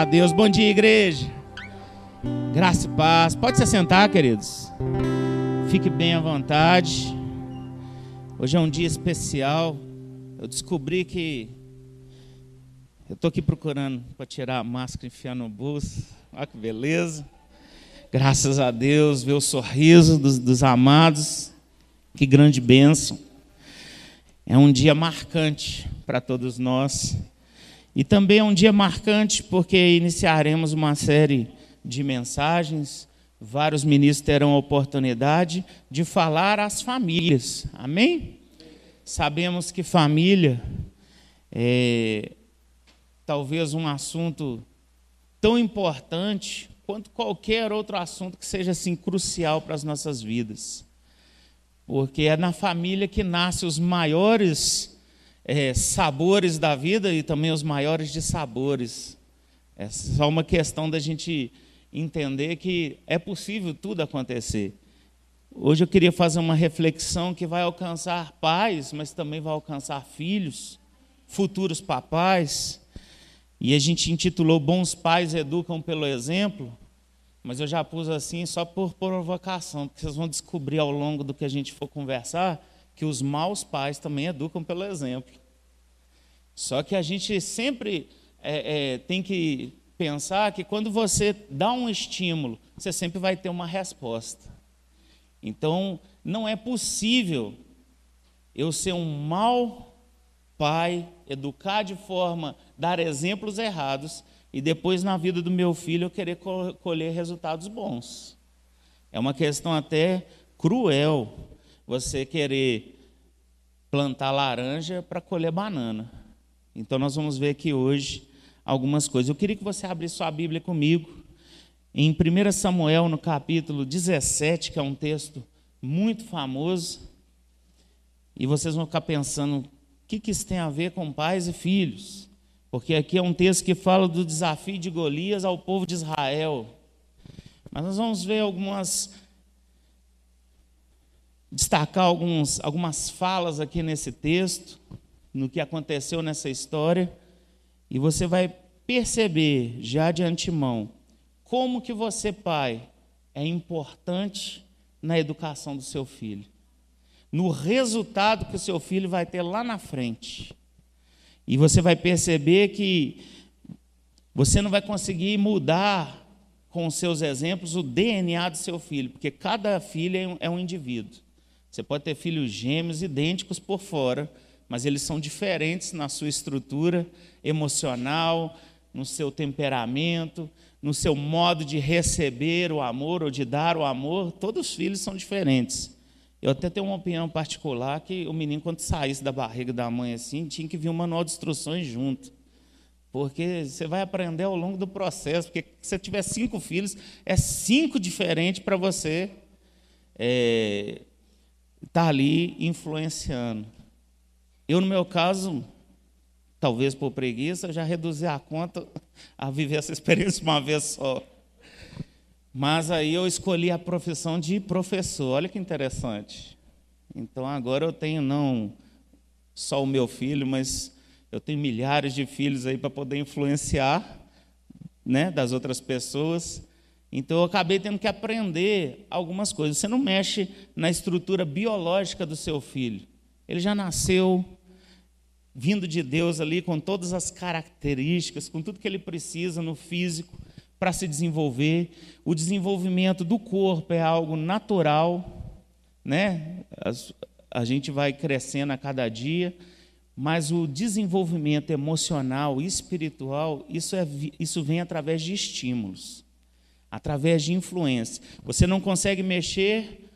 a Deus. Bom dia, igreja. Graça e paz. Pode se sentar, queridos. Fique bem à vontade. Hoje é um dia especial. Eu descobri que eu estou aqui procurando para tirar a máscara e enfiar no bolso. Olha que beleza. Graças a Deus, ver o sorriso dos, dos amados. Que grande bênção. É um dia marcante para todos nós. E também é um dia marcante porque iniciaremos uma série de mensagens. Vários ministros terão a oportunidade de falar às famílias. Amém? Sabemos que família é talvez um assunto tão importante quanto qualquer outro assunto que seja assim crucial para as nossas vidas. Porque é na família que nascem os maiores é, sabores da vida e também os maiores de sabores. É só uma questão da gente entender que é possível tudo acontecer. Hoje eu queria fazer uma reflexão que vai alcançar pais, mas também vai alcançar filhos, futuros papais. E a gente intitulou Bons Pais Educam pelo Exemplo, mas eu já pus assim só por provocação, porque vocês vão descobrir ao longo do que a gente for conversar que os maus pais também educam pelo exemplo. Só que a gente sempre é, é, tem que pensar que quando você dá um estímulo, você sempre vai ter uma resposta. Então, não é possível eu ser um mau pai, educar de forma, dar exemplos errados e depois na vida do meu filho eu querer colher resultados bons. É uma questão até cruel você querer plantar laranja para colher banana. Então nós vamos ver aqui hoje algumas coisas. Eu queria que você abrisse sua Bíblia comigo em 1 Samuel, no capítulo 17, que é um texto muito famoso. E vocês vão ficar pensando, o que, que isso tem a ver com pais e filhos? Porque aqui é um texto que fala do desafio de Golias ao povo de Israel. Mas nós vamos ver algumas destacar alguns, algumas falas aqui nesse texto, no que aconteceu nessa história, e você vai perceber já de antemão como que você, pai, é importante na educação do seu filho, no resultado que o seu filho vai ter lá na frente. E você vai perceber que você não vai conseguir mudar com os seus exemplos o DNA do seu filho, porque cada filho é um é indivíduo. Você pode ter filhos gêmeos idênticos por fora, mas eles são diferentes na sua estrutura emocional, no seu temperamento, no seu modo de receber o amor ou de dar o amor. Todos os filhos são diferentes. Eu até tenho uma opinião particular que o menino, quando saísse da barriga da mãe assim, tinha que vir um manual de instruções junto. Porque você vai aprender ao longo do processo. Porque se você tiver cinco filhos, é cinco diferentes para você é, está ali influenciando. Eu, no meu caso, talvez por preguiça, já reduzi a conta a viver essa experiência uma vez só. Mas aí eu escolhi a profissão de professor. Olha que interessante. Então agora eu tenho não só o meu filho, mas eu tenho milhares de filhos aí para poder influenciar, né, das outras pessoas. Então eu acabei tendo que aprender algumas coisas. Você não mexe na estrutura biológica do seu filho. Ele já nasceu vindo de Deus ali com todas as características, com tudo que ele precisa no físico para se desenvolver. O desenvolvimento do corpo é algo natural, né? A gente vai crescendo a cada dia, mas o desenvolvimento emocional e espiritual, isso, é, isso vem através de estímulos através de influência. Você não consegue mexer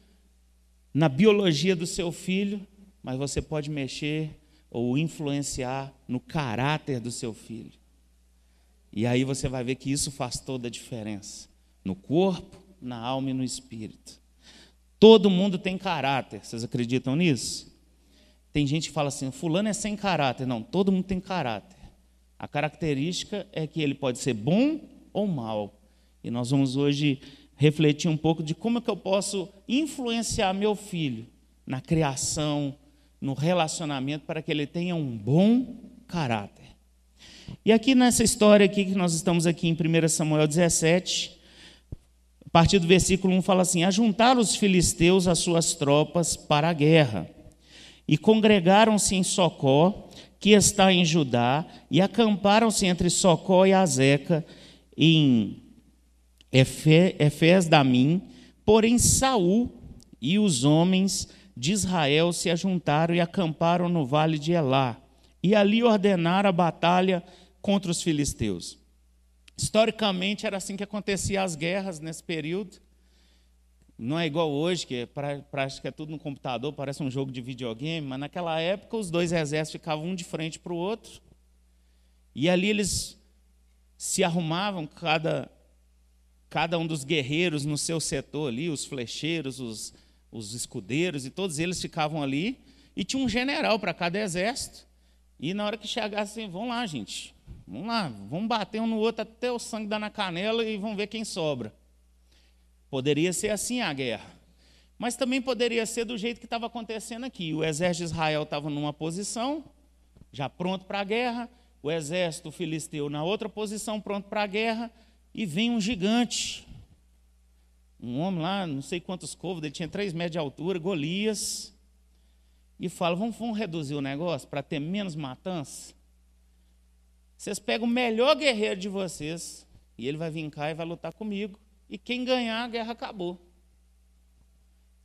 na biologia do seu filho, mas você pode mexer ou influenciar no caráter do seu filho. E aí você vai ver que isso faz toda a diferença no corpo, na alma e no espírito. Todo mundo tem caráter, vocês acreditam nisso? Tem gente que fala assim: Fulano é sem caráter. Não, todo mundo tem caráter. A característica é que ele pode ser bom ou mal. E nós vamos hoje refletir um pouco de como é que eu posso influenciar meu filho na criação, no relacionamento, para que ele tenha um bom caráter. E aqui nessa história aqui que nós estamos aqui em 1 Samuel 17, a partir do versículo 1 fala assim: Ajuntaram os filisteus as suas tropas para a guerra, e congregaram-se em Socó, que está em Judá, e acamparam-se entre Socó e Azeca, em Efés Damim, porém Saul e os homens de Israel se ajuntaram e acamparam no vale de Elá, e ali ordenaram a batalha contra os filisteus. Historicamente era assim que acontecia as guerras nesse período. Não é igual hoje, que é prática é tudo no computador, parece um jogo de videogame, mas naquela época os dois exércitos ficavam um de frente para o outro. E ali eles se arrumavam, cada, cada um dos guerreiros no seu setor ali, os flecheiros, os, os escudeiros, e todos eles ficavam ali. E tinha um general para cada exército. E na hora que chegasse, assim, vamos lá, gente, vamos lá, vamos bater um no outro até o sangue dar na canela e vamos ver quem sobra. Poderia ser assim a guerra. Mas também poderia ser do jeito que estava acontecendo aqui. O exército de Israel estava numa posição, já pronto para a guerra, o exército filisteu na outra posição, pronto para a guerra, e vem um gigante. Um homem lá, não sei quantos covos, ele tinha três metros de altura, Golias e fala: vamos, vamos reduzir o negócio para ter menos matança? Vocês pegam o melhor guerreiro de vocês e ele vai vir cá e vai lutar comigo. E quem ganhar, a guerra acabou.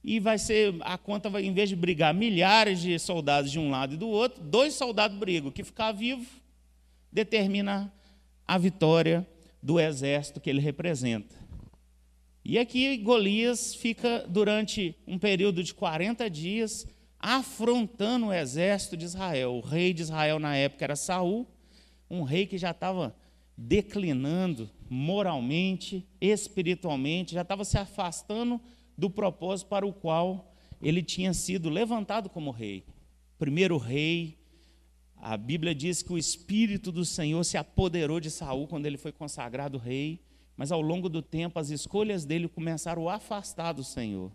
E vai ser, a conta vai, em vez de brigar milhares de soldados de um lado e do outro, dois soldados brigam. Que ficar vivo determina a vitória do exército que ele representa. E aqui Golias fica durante um período de 40 dias afrontando o exército de Israel. O rei de Israel na época era Saul, um rei que já estava declinando moralmente, espiritualmente, já estava se afastando do propósito para o qual ele tinha sido levantado como rei. Primeiro rei, a Bíblia diz que o espírito do Senhor se apoderou de Saul quando ele foi consagrado rei, mas ao longo do tempo as escolhas dele começaram a afastar do Senhor.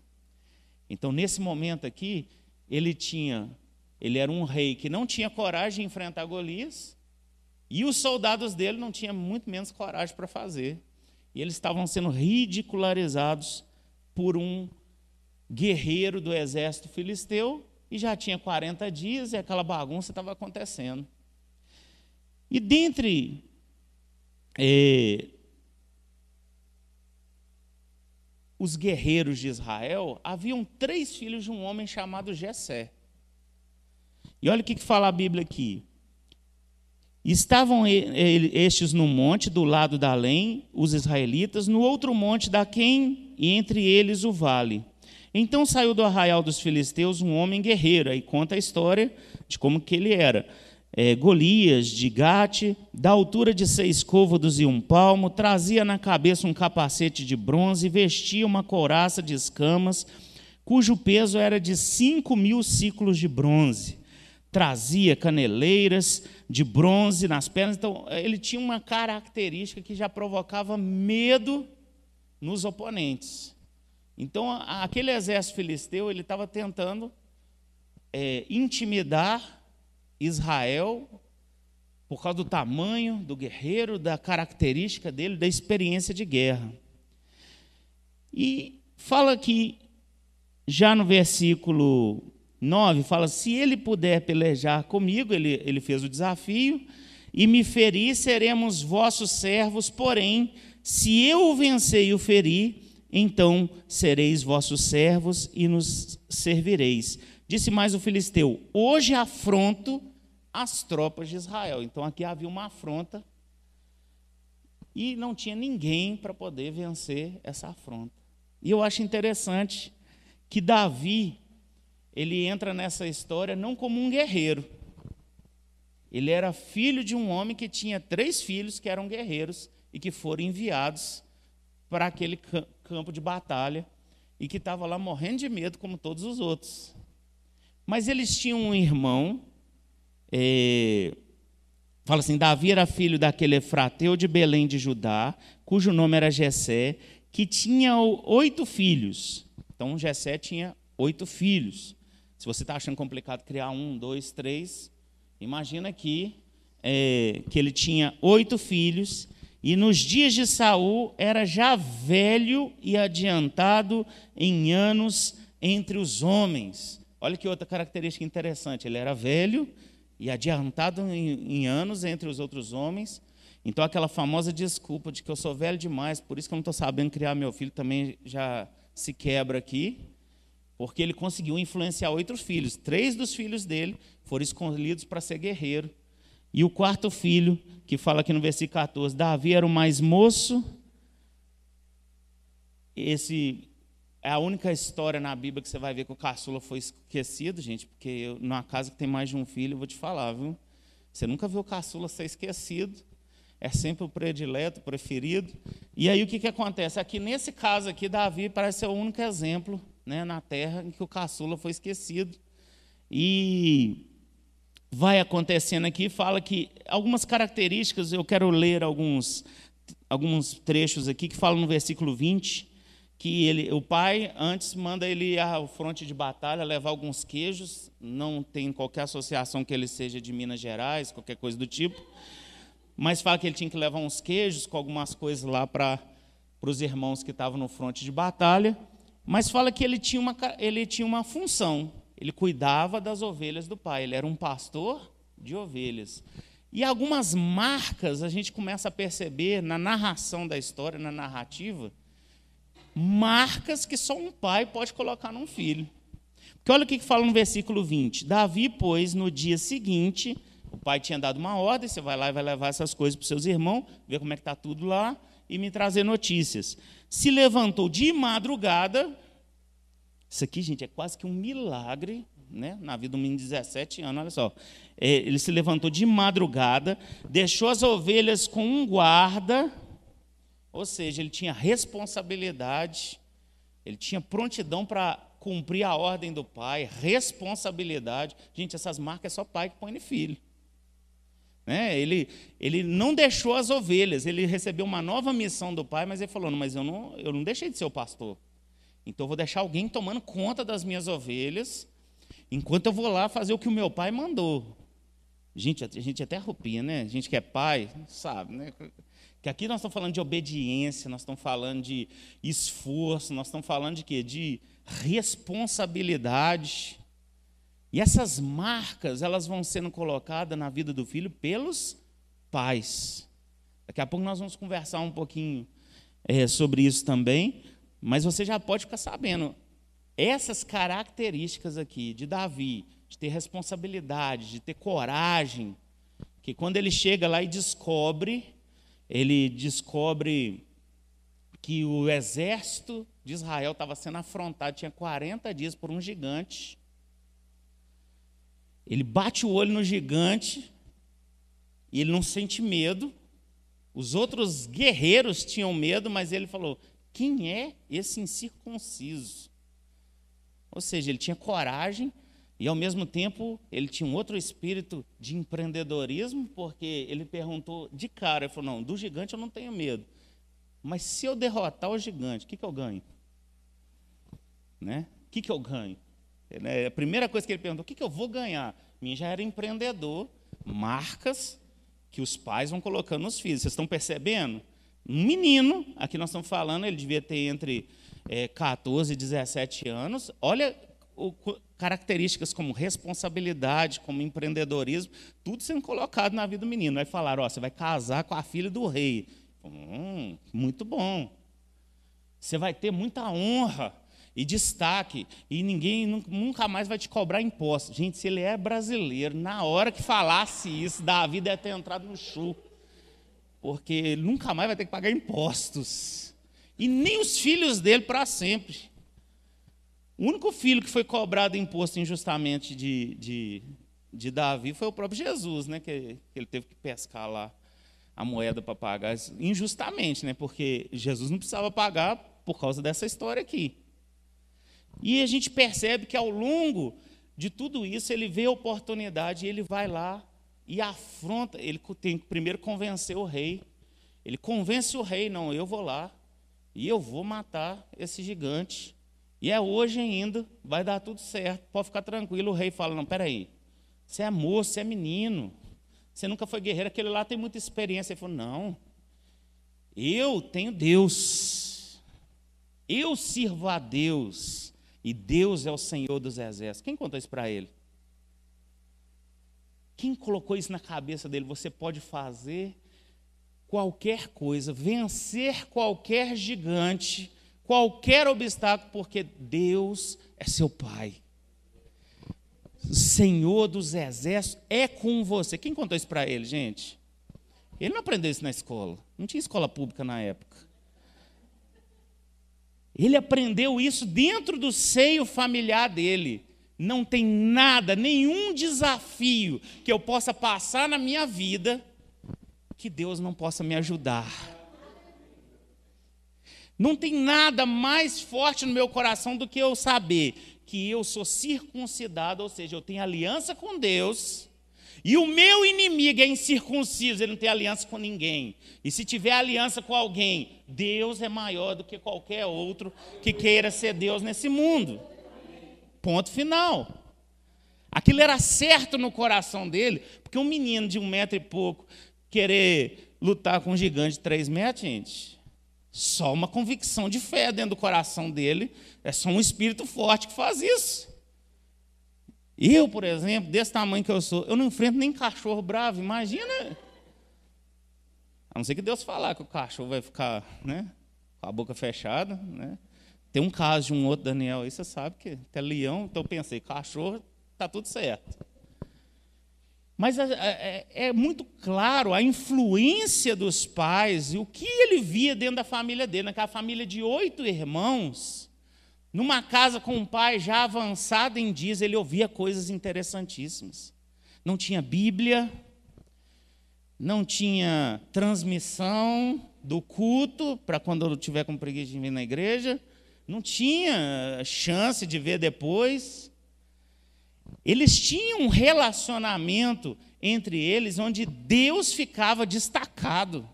Então, nesse momento aqui, ele tinha, ele era um rei que não tinha coragem de enfrentar Golias, e os soldados dele não tinham muito menos coragem para fazer. E eles estavam sendo ridicularizados por um guerreiro do exército filisteu, e já tinha 40 dias e aquela bagunça estava acontecendo. E dentre é, os guerreiros de Israel, haviam três filhos de um homem chamado Jessé. E olha o que fala a Bíblia aqui. Estavam estes no monte do lado da além, os israelitas, no outro monte da quem, e entre eles o vale. Então saiu do arraial dos filisteus um homem guerreiro, aí conta a história de como que ele era é, Golias de Gate, da altura de seis côvados e um palmo, trazia na cabeça um capacete de bronze e vestia uma couraça de escamas, cujo peso era de cinco mil ciclos de bronze. Trazia caneleiras de bronze nas pernas. Então, ele tinha uma característica que já provocava medo nos oponentes. Então, aquele exército filisteu, ele estava tentando é, intimidar Israel, por causa do tamanho do guerreiro, da característica dele, da experiência de guerra. E fala que, já no versículo 9, fala: se ele puder pelejar comigo, ele, ele fez o desafio, e me ferir, seremos vossos servos, porém, se eu o vencer e o ferir, então sereis vossos servos e nos servireis. Disse mais o filisteu: Hoje afronto as tropas de Israel. Então aqui havia uma afronta e não tinha ninguém para poder vencer essa afronta. E eu acho interessante que Davi ele entra nessa história não como um guerreiro. Ele era filho de um homem que tinha três filhos que eram guerreiros e que foram enviados para aquele campo de batalha e que estava lá morrendo de medo como todos os outros. Mas eles tinham um irmão é, fala assim: Davi era filho daquele Efrateu de Belém de Judá, cujo nome era Jessé, que tinha oito filhos. Então Jessé tinha oito filhos. Se você está achando complicado criar um, dois, três, imagina que é, que ele tinha oito filhos, e nos dias de Saul era já velho e adiantado em anos entre os homens. Olha que outra característica interessante. Ele era velho e adiantado em, em anos entre os outros homens. Então, aquela famosa desculpa de que eu sou velho demais, por isso que eu não estou sabendo criar meu filho, também já se quebra aqui, porque ele conseguiu influenciar oito filhos. Três dos filhos dele foram escolhidos para ser guerreiro. E o quarto filho, que fala aqui no versículo 14, Davi era o mais moço. Esse é a única história na Bíblia que você vai ver que o caçula foi esquecido, gente, porque eu, numa casa que tem mais de um filho, eu vou te falar, viu? Você nunca viu o caçula ser esquecido. É sempre o predileto, o preferido. E aí o que, que acontece? Aqui nesse caso aqui, Davi parece ser o único exemplo né, na terra em que o caçula foi esquecido. E vai acontecendo aqui, fala que algumas características, eu quero ler alguns, alguns trechos aqui que falam no versículo 20, que ele, o pai antes manda ele ir ao fronte de batalha levar alguns queijos, não tem qualquer associação que ele seja de Minas Gerais, qualquer coisa do tipo, mas fala que ele tinha que levar uns queijos com algumas coisas lá para os irmãos que estavam no fronte de batalha, mas fala que ele tinha uma, ele tinha uma função, ele cuidava das ovelhas do pai, ele era um pastor de ovelhas. E algumas marcas a gente começa a perceber na narração da história, na narrativa, marcas que só um pai pode colocar num filho. Porque olha o que fala no versículo 20: Davi, pois, no dia seguinte, o pai tinha dado uma ordem, você vai lá e vai levar essas coisas para os seus irmãos, ver como é que está tudo lá e me trazer notícias. Se levantou de madrugada, isso aqui, gente, é quase que um milagre né, na vida um menino de 17 anos, olha só. É, ele se levantou de madrugada, deixou as ovelhas com um guarda, ou seja, ele tinha responsabilidade, ele tinha prontidão para cumprir a ordem do pai, responsabilidade. Gente, essas marcas é só pai que põe no filho. Né? Ele, ele não deixou as ovelhas, ele recebeu uma nova missão do pai, mas ele falou: não, mas eu não, eu não deixei de ser o pastor. Então eu vou deixar alguém tomando conta das minhas ovelhas, enquanto eu vou lá fazer o que o meu pai mandou. Gente, a gente até arrupia, né? A gente que é pai, sabe, né? Que aqui nós estamos falando de obediência, nós estamos falando de esforço, nós estamos falando de quê? De responsabilidade. E essas marcas, elas vão sendo colocadas na vida do filho pelos pais. Daqui a pouco nós vamos conversar um pouquinho é, sobre isso também. Mas você já pode ficar sabendo, essas características aqui de Davi, de ter responsabilidade, de ter coragem, que quando ele chega lá e descobre, ele descobre que o exército de Israel estava sendo afrontado, tinha 40 dias por um gigante. Ele bate o olho no gigante e ele não sente medo. Os outros guerreiros tinham medo, mas ele falou: quem é esse incircunciso? Ou seja, ele tinha coragem e, ao mesmo tempo, ele tinha um outro espírito de empreendedorismo, porque ele perguntou de cara: ele falou, não, do gigante eu não tenho medo. Mas se eu derrotar o gigante, o que, que eu ganho? Né? O que, que eu ganho? É, a primeira coisa que ele perguntou: o que, que eu vou ganhar? Mim já era empreendedor, marcas que os pais vão colocando nos filhos. Vocês estão percebendo? Um menino, aqui nós estamos falando, ele devia ter entre é, 14 e 17 anos. Olha o, características como responsabilidade, como empreendedorismo, tudo sendo colocado na vida do menino. Vai falar, ó, você vai casar com a filha do rei. Hum, muito bom. Você vai ter muita honra e destaque, e ninguém nunca mais vai te cobrar impostos. Gente, se ele é brasileiro, na hora que falasse isso, Davi deve ter entrado no chu porque nunca mais vai ter que pagar impostos. E nem os filhos dele para sempre. O único filho que foi cobrado imposto injustamente de, de, de Davi foi o próprio Jesus, né? Que, que ele teve que pescar lá a moeda para pagar injustamente, né? Porque Jesus não precisava pagar por causa dessa história aqui. E a gente percebe que ao longo de tudo isso ele vê a oportunidade e ele vai lá e afronta, ele tem que primeiro convencer o rei. Ele convence o rei, não, eu vou lá e eu vou matar esse gigante. E é hoje ainda, vai dar tudo certo, pode ficar tranquilo. O rei fala: Não, peraí, você é moço, você é menino, Você nunca foi guerreiro, aquele lá tem muita experiência. Ele falou: Não, eu tenho Deus. Eu sirvo a Deus. E Deus é o Senhor dos exércitos. Quem contou isso para ele? Quem colocou isso na cabeça dele? Você pode fazer qualquer coisa, vencer qualquer gigante, qualquer obstáculo, porque Deus é seu Pai. Senhor dos exércitos é com você. Quem contou isso para ele, gente? Ele não aprendeu isso na escola. Não tinha escola pública na época. Ele aprendeu isso dentro do seio familiar dele. Não tem nada, nenhum desafio que eu possa passar na minha vida que Deus não possa me ajudar. Não tem nada mais forte no meu coração do que eu saber que eu sou circuncidado, ou seja, eu tenho aliança com Deus, e o meu inimigo é incircunciso, ele não tem aliança com ninguém. E se tiver aliança com alguém, Deus é maior do que qualquer outro que queira ser Deus nesse mundo. Ponto final. Aquilo era certo no coração dele, porque um menino de um metro e pouco querer lutar com um gigante de três metros, gente, só uma convicção de fé dentro do coração dele, é só um espírito forte que faz isso. Eu, por exemplo, desse tamanho que eu sou, eu não enfrento nem cachorro bravo, imagina. A não ser que Deus falar que o cachorro vai ficar né, com a boca fechada. Né? Tem um caso de um outro Daniel aí, você sabe que é leão, então eu pensei, cachorro, está tudo certo. Mas é, é, é, muito claro a influência dos pais e o que ele via dentro da família dele, naquela família de oito irmãos, numa casa com um pai já avançado em dias, ele ouvia coisas interessantíssimas. Não tinha Bíblia, não tinha transmissão do culto para quando eu tiver com preguiça de vir na igreja, não tinha chance de ver depois. Eles tinham um relacionamento entre eles onde Deus ficava destacado.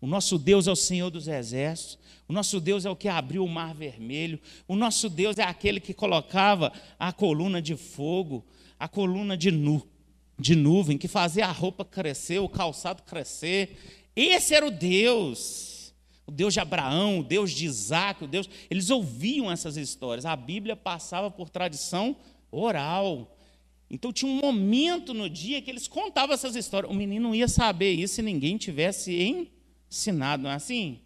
O nosso Deus é o Senhor dos Exércitos. O nosso Deus é o que abriu o mar vermelho. O nosso Deus é aquele que colocava a coluna de fogo, a coluna de, nu, de nuvem, que fazia a roupa crescer, o calçado crescer. Esse era o Deus. O Deus de Abraão, o Deus de Isaac, o Deus. Eles ouviam essas histórias. A Bíblia passava por tradição oral. Então tinha um momento no dia que eles contavam essas histórias. O menino não ia saber isso se ninguém tivesse ensinado, não é assim?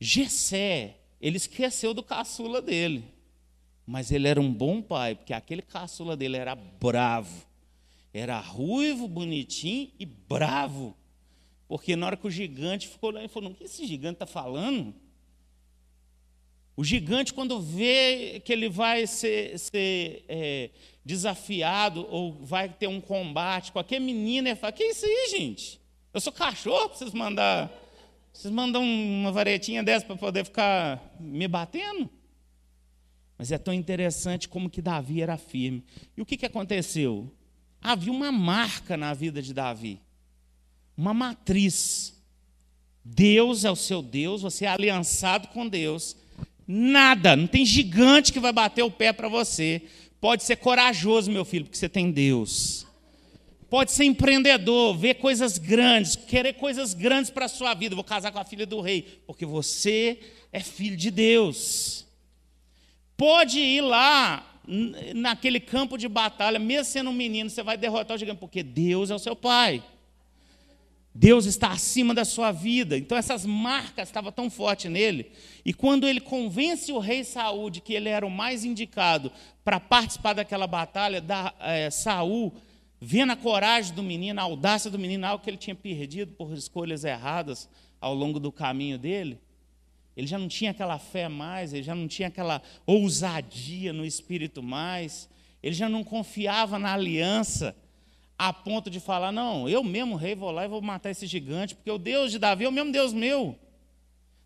Gessé, ele esqueceu do caçula dele. Mas ele era um bom pai, porque aquele caçula dele era bravo. Era ruivo, bonitinho e bravo. Porque na hora que o gigante ficou lá, ele falou: O que esse gigante está falando? O gigante, quando vê que ele vai ser, ser é, desafiado ou vai ter um combate com aquele menino, ele fala: Que isso aí, gente? Eu sou cachorro, preciso mandar. Vocês mandam uma varetinha dessa para poder ficar me batendo? Mas é tão interessante como que Davi era firme. E o que, que aconteceu? Havia uma marca na vida de Davi, uma matriz. Deus é o seu Deus, você é aliançado com Deus. Nada, não tem gigante que vai bater o pé para você. Pode ser corajoso, meu filho, porque você tem Deus. Pode ser empreendedor, ver coisas grandes, querer coisas grandes para a sua vida. Vou casar com a filha do rei, porque você é filho de Deus. Pode ir lá naquele campo de batalha, mesmo sendo um menino, você vai derrotar o gigante, porque Deus é o seu pai. Deus está acima da sua vida. Então essas marcas estavam tão fortes nele. E quando ele convence o rei Saul de que ele era o mais indicado para participar daquela batalha, da, é, Saul, vendo a coragem do menino, a audácia do menino, algo que ele tinha perdido por escolhas erradas ao longo do caminho dele, ele já não tinha aquela fé mais, ele já não tinha aquela ousadia no espírito mais, ele já não confiava na aliança a ponto de falar: não, eu mesmo, rei, vou lá e vou matar esse gigante, porque o Deus de Davi é o mesmo Deus meu.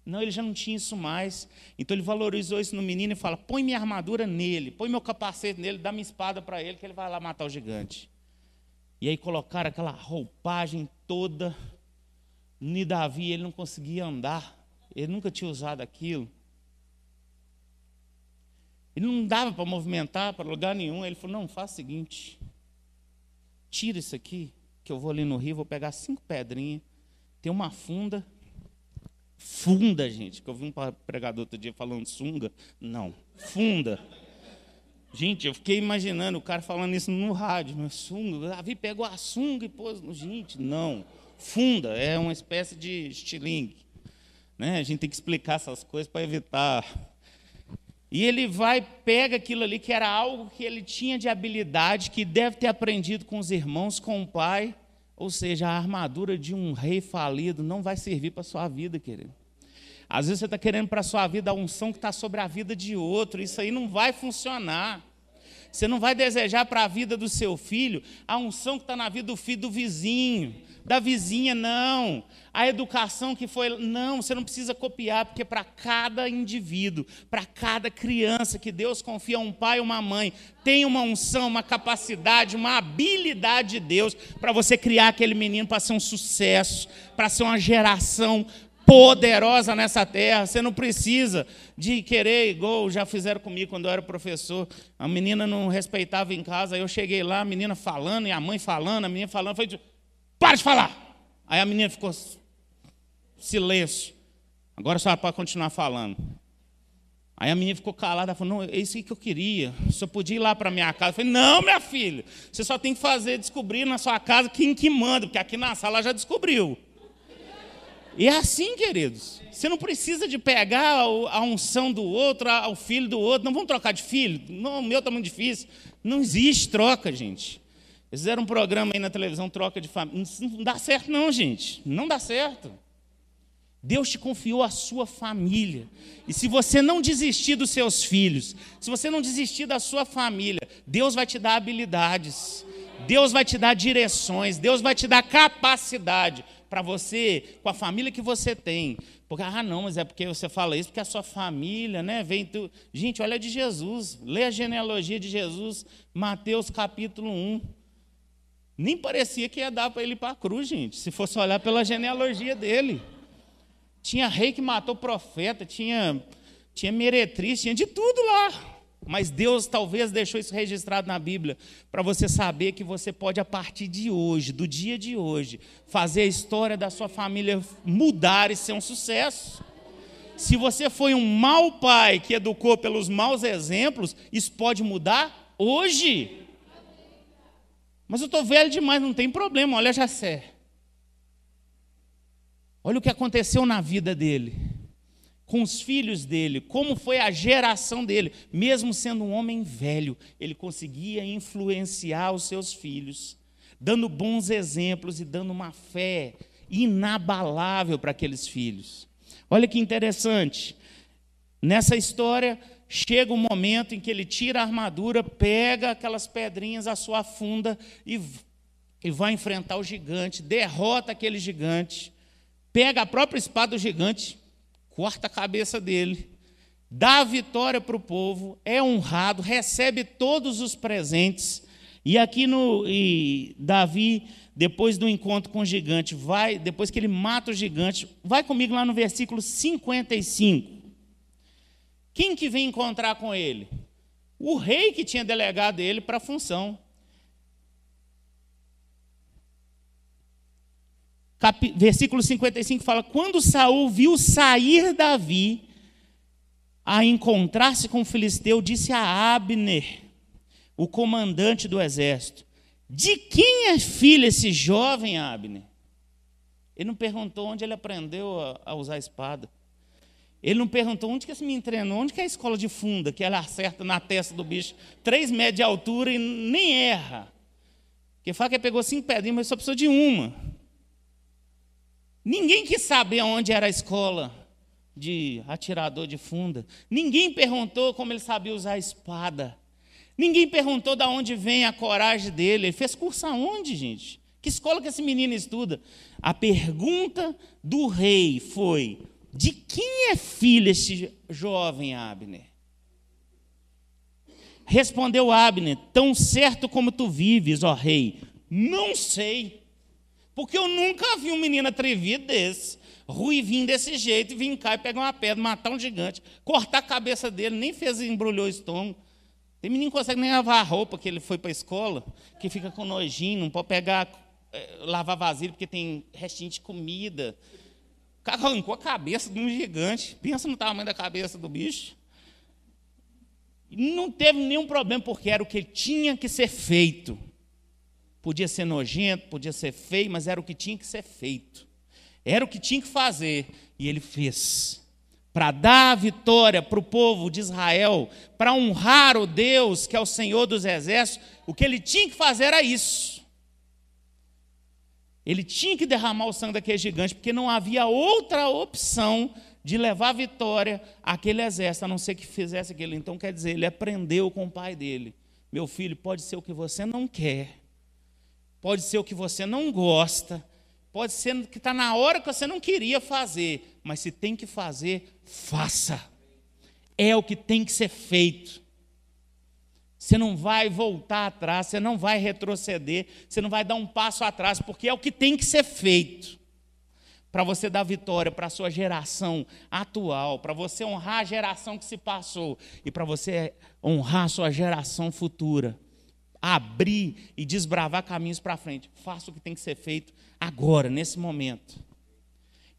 Não, ele já não tinha isso mais. Então ele valorizou isso no menino e fala: põe minha armadura nele, põe meu capacete nele, dá minha espada para ele, que ele vai lá matar o gigante. E aí colocaram aquela roupagem toda. Ni Davi, ele não conseguia andar, ele nunca tinha usado aquilo. Ele não dava para movimentar para lugar nenhum. Ele falou: não, faz o seguinte tira isso aqui, que eu vou ali no rio, vou pegar cinco pedrinhas, tem uma funda, funda, gente, que eu vi um pregador outro dia falando sunga, não, funda. Gente, eu fiquei imaginando o cara falando isso no rádio, meu sunga, Davi pegou a sunga e pôs. Gente, não. Funda é uma espécie de estilingue. Né? A gente tem que explicar essas coisas para evitar. E ele vai, pega aquilo ali que era algo que ele tinha de habilidade, que deve ter aprendido com os irmãos, com o pai. Ou seja, a armadura de um rei falido não vai servir para a sua vida, querido. Às vezes você está querendo para a sua vida a unção que está sobre a vida de outro. Isso aí não vai funcionar. Você não vai desejar para a vida do seu filho a unção que está na vida do filho do vizinho, da vizinha, não. A educação que foi. Não, você não precisa copiar, porque para cada indivíduo, para cada criança que Deus confia um pai e uma mãe, tem uma unção, uma capacidade, uma habilidade de Deus para você criar aquele menino para ser um sucesso, para ser uma geração poderosa nessa terra. Você não precisa de querer, igual já fizeram comigo quando eu era professor. A menina não respeitava em casa, aí eu cheguei lá, a menina falando, e a mãe falando, a menina falando, foi para de falar! Aí a menina ficou silêncio. Agora só pode continuar falando. Aí a menina ficou calada, falou, não, é isso que eu queria. Só podia ir lá para minha casa. Eu falei, não, minha filha, você só tem que fazer, descobrir na sua casa quem que manda, porque aqui na sala já descobriu. E é assim, queridos. Você não precisa de pegar a unção do outro, o filho do outro. Não vamos trocar de filho? Não, o meu está muito difícil. Não existe troca, gente. Eles fizeram um programa aí na televisão, troca de família. Não dá certo, não, gente. Não dá certo. Deus te confiou a sua família. E se você não desistir dos seus filhos, se você não desistir da sua família, Deus vai te dar habilidades. Deus vai te dar direções, Deus vai te dar capacidade para você, com a família que você tem. Porque, ah, não, mas é porque você fala isso, porque a sua família, né, vem tu... Gente, olha de Jesus, lê a genealogia de Jesus, Mateus capítulo 1. Nem parecia que ia dar para ele ir para a cruz, gente, se fosse olhar pela genealogia dele. Tinha rei que matou profeta, tinha, tinha meretriz, tinha de tudo lá. Mas Deus talvez deixou isso registrado na Bíblia para você saber que você pode, a partir de hoje, do dia de hoje, fazer a história da sua família mudar e ser um sucesso. Se você foi um mau pai que educou pelos maus exemplos, isso pode mudar hoje. Mas eu estou velho demais, não tem problema. Olha Jacé. Olha o que aconteceu na vida dele com os filhos dele, como foi a geração dele, mesmo sendo um homem velho, ele conseguia influenciar os seus filhos, dando bons exemplos e dando uma fé inabalável para aqueles filhos. Olha que interessante. Nessa história, chega um momento em que ele tira a armadura, pega aquelas pedrinhas, a sua funda e, e vai enfrentar o gigante, derrota aquele gigante, pega a própria espada do gigante, corta a cabeça dele, dá a vitória para o povo, é honrado, recebe todos os presentes. E aqui no e Davi, depois do encontro com o gigante, vai, depois que ele mata o gigante, vai comigo lá no versículo 55. Quem que vem encontrar com ele? O rei que tinha delegado ele para a função. Cap... versículo 55 fala: Quando Saul viu sair Davi a encontrar-se com o filisteu, disse a Abner, o comandante do exército: De quem é filho esse jovem Abner? Ele não perguntou onde ele aprendeu a, usar a espada. Ele não perguntou onde que esse menino treinou, onde que é a escola de funda, que ela acerta na testa do bicho, três metros de altura e nem erra. Porque fala que ele pegou cinco pedrinhas, mas só precisou de uma. Ninguém quis saber onde era a escola de atirador de funda. Ninguém perguntou como ele sabia usar a espada. Ninguém perguntou de onde vem a coragem dele. Ele fez curso aonde, gente? Que escola que esse menino estuda? A pergunta do rei foi: de quem é filho esse jovem Abner? Respondeu Abner: Tão certo como tu vives, ó rei, não sei. Porque eu nunca vi um menino atrevido desse, ruivinho desse jeito, e vir cá e pegar uma pedra, matar um gigante, cortar a cabeça dele, nem fez embrulhou o estômago. Tem menino que consegue nem lavar a roupa que ele foi para a escola, que fica com nojinho, não pode pegar, é, lavar vasilha porque tem restinho de comida. O cara arrancou a cabeça de um gigante. Pensa no tamanho da cabeça do bicho. Não teve nenhum problema, porque era o que tinha que ser feito. Podia ser nojento, podia ser feio, mas era o que tinha que ser feito. Era o que tinha que fazer. E ele fez para dar a vitória para o povo de Israel, para honrar o Deus que é o Senhor dos exércitos, o que ele tinha que fazer era isso. Ele tinha que derramar o sangue daquele gigante, porque não havia outra opção de levar vitória àquele exército, a não ser que fizesse aquilo. Então, quer dizer, ele aprendeu com o pai dele: meu filho, pode ser o que você não quer, pode ser o que você não gosta, Pode ser que está na hora que você não queria fazer, mas se tem que fazer, faça. É o que tem que ser feito. Você não vai voltar atrás, você não vai retroceder, você não vai dar um passo atrás, porque é o que tem que ser feito. Para você dar vitória para a sua geração atual, para você honrar a geração que se passou e para você honrar a sua geração futura abrir e desbravar caminhos para frente. Faça o que tem que ser feito agora, nesse momento.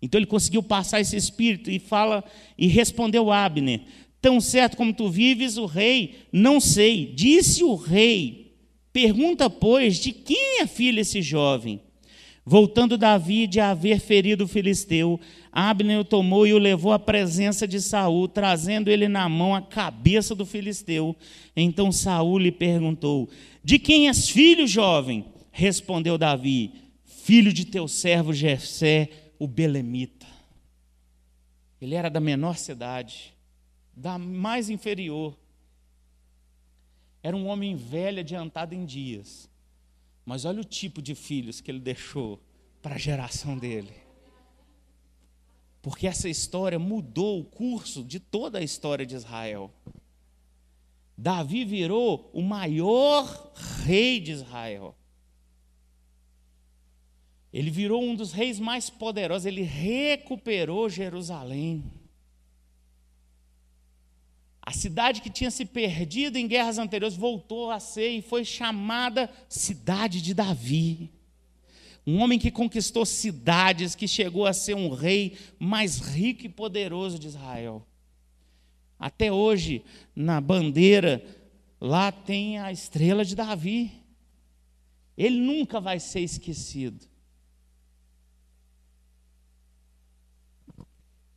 Então ele conseguiu passar esse espírito e fala e respondeu Abner: Tão certo como tu vives, o rei, não sei. Disse o rei: Pergunta, pois, de quem é filho esse jovem? Voltando Davi de haver ferido o filisteu, Abner o tomou e o levou à presença de Saul, trazendo ele na mão a cabeça do filisteu. Então Saul lhe perguntou: De quem és filho, jovem? Respondeu Davi: Filho de teu servo Jessé, o belemita. Ele era da menor cidade, da mais inferior. Era um homem velho, adiantado em dias. Mas olha o tipo de filhos que ele deixou para a geração dele. Porque essa história mudou o curso de toda a história de Israel. Davi virou o maior rei de Israel. Ele virou um dos reis mais poderosos, ele recuperou Jerusalém. A cidade que tinha se perdido em guerras anteriores voltou a ser e foi chamada Cidade de Davi. Um homem que conquistou cidades, que chegou a ser um rei mais rico e poderoso de Israel. Até hoje, na bandeira, lá tem a estrela de Davi. Ele nunca vai ser esquecido.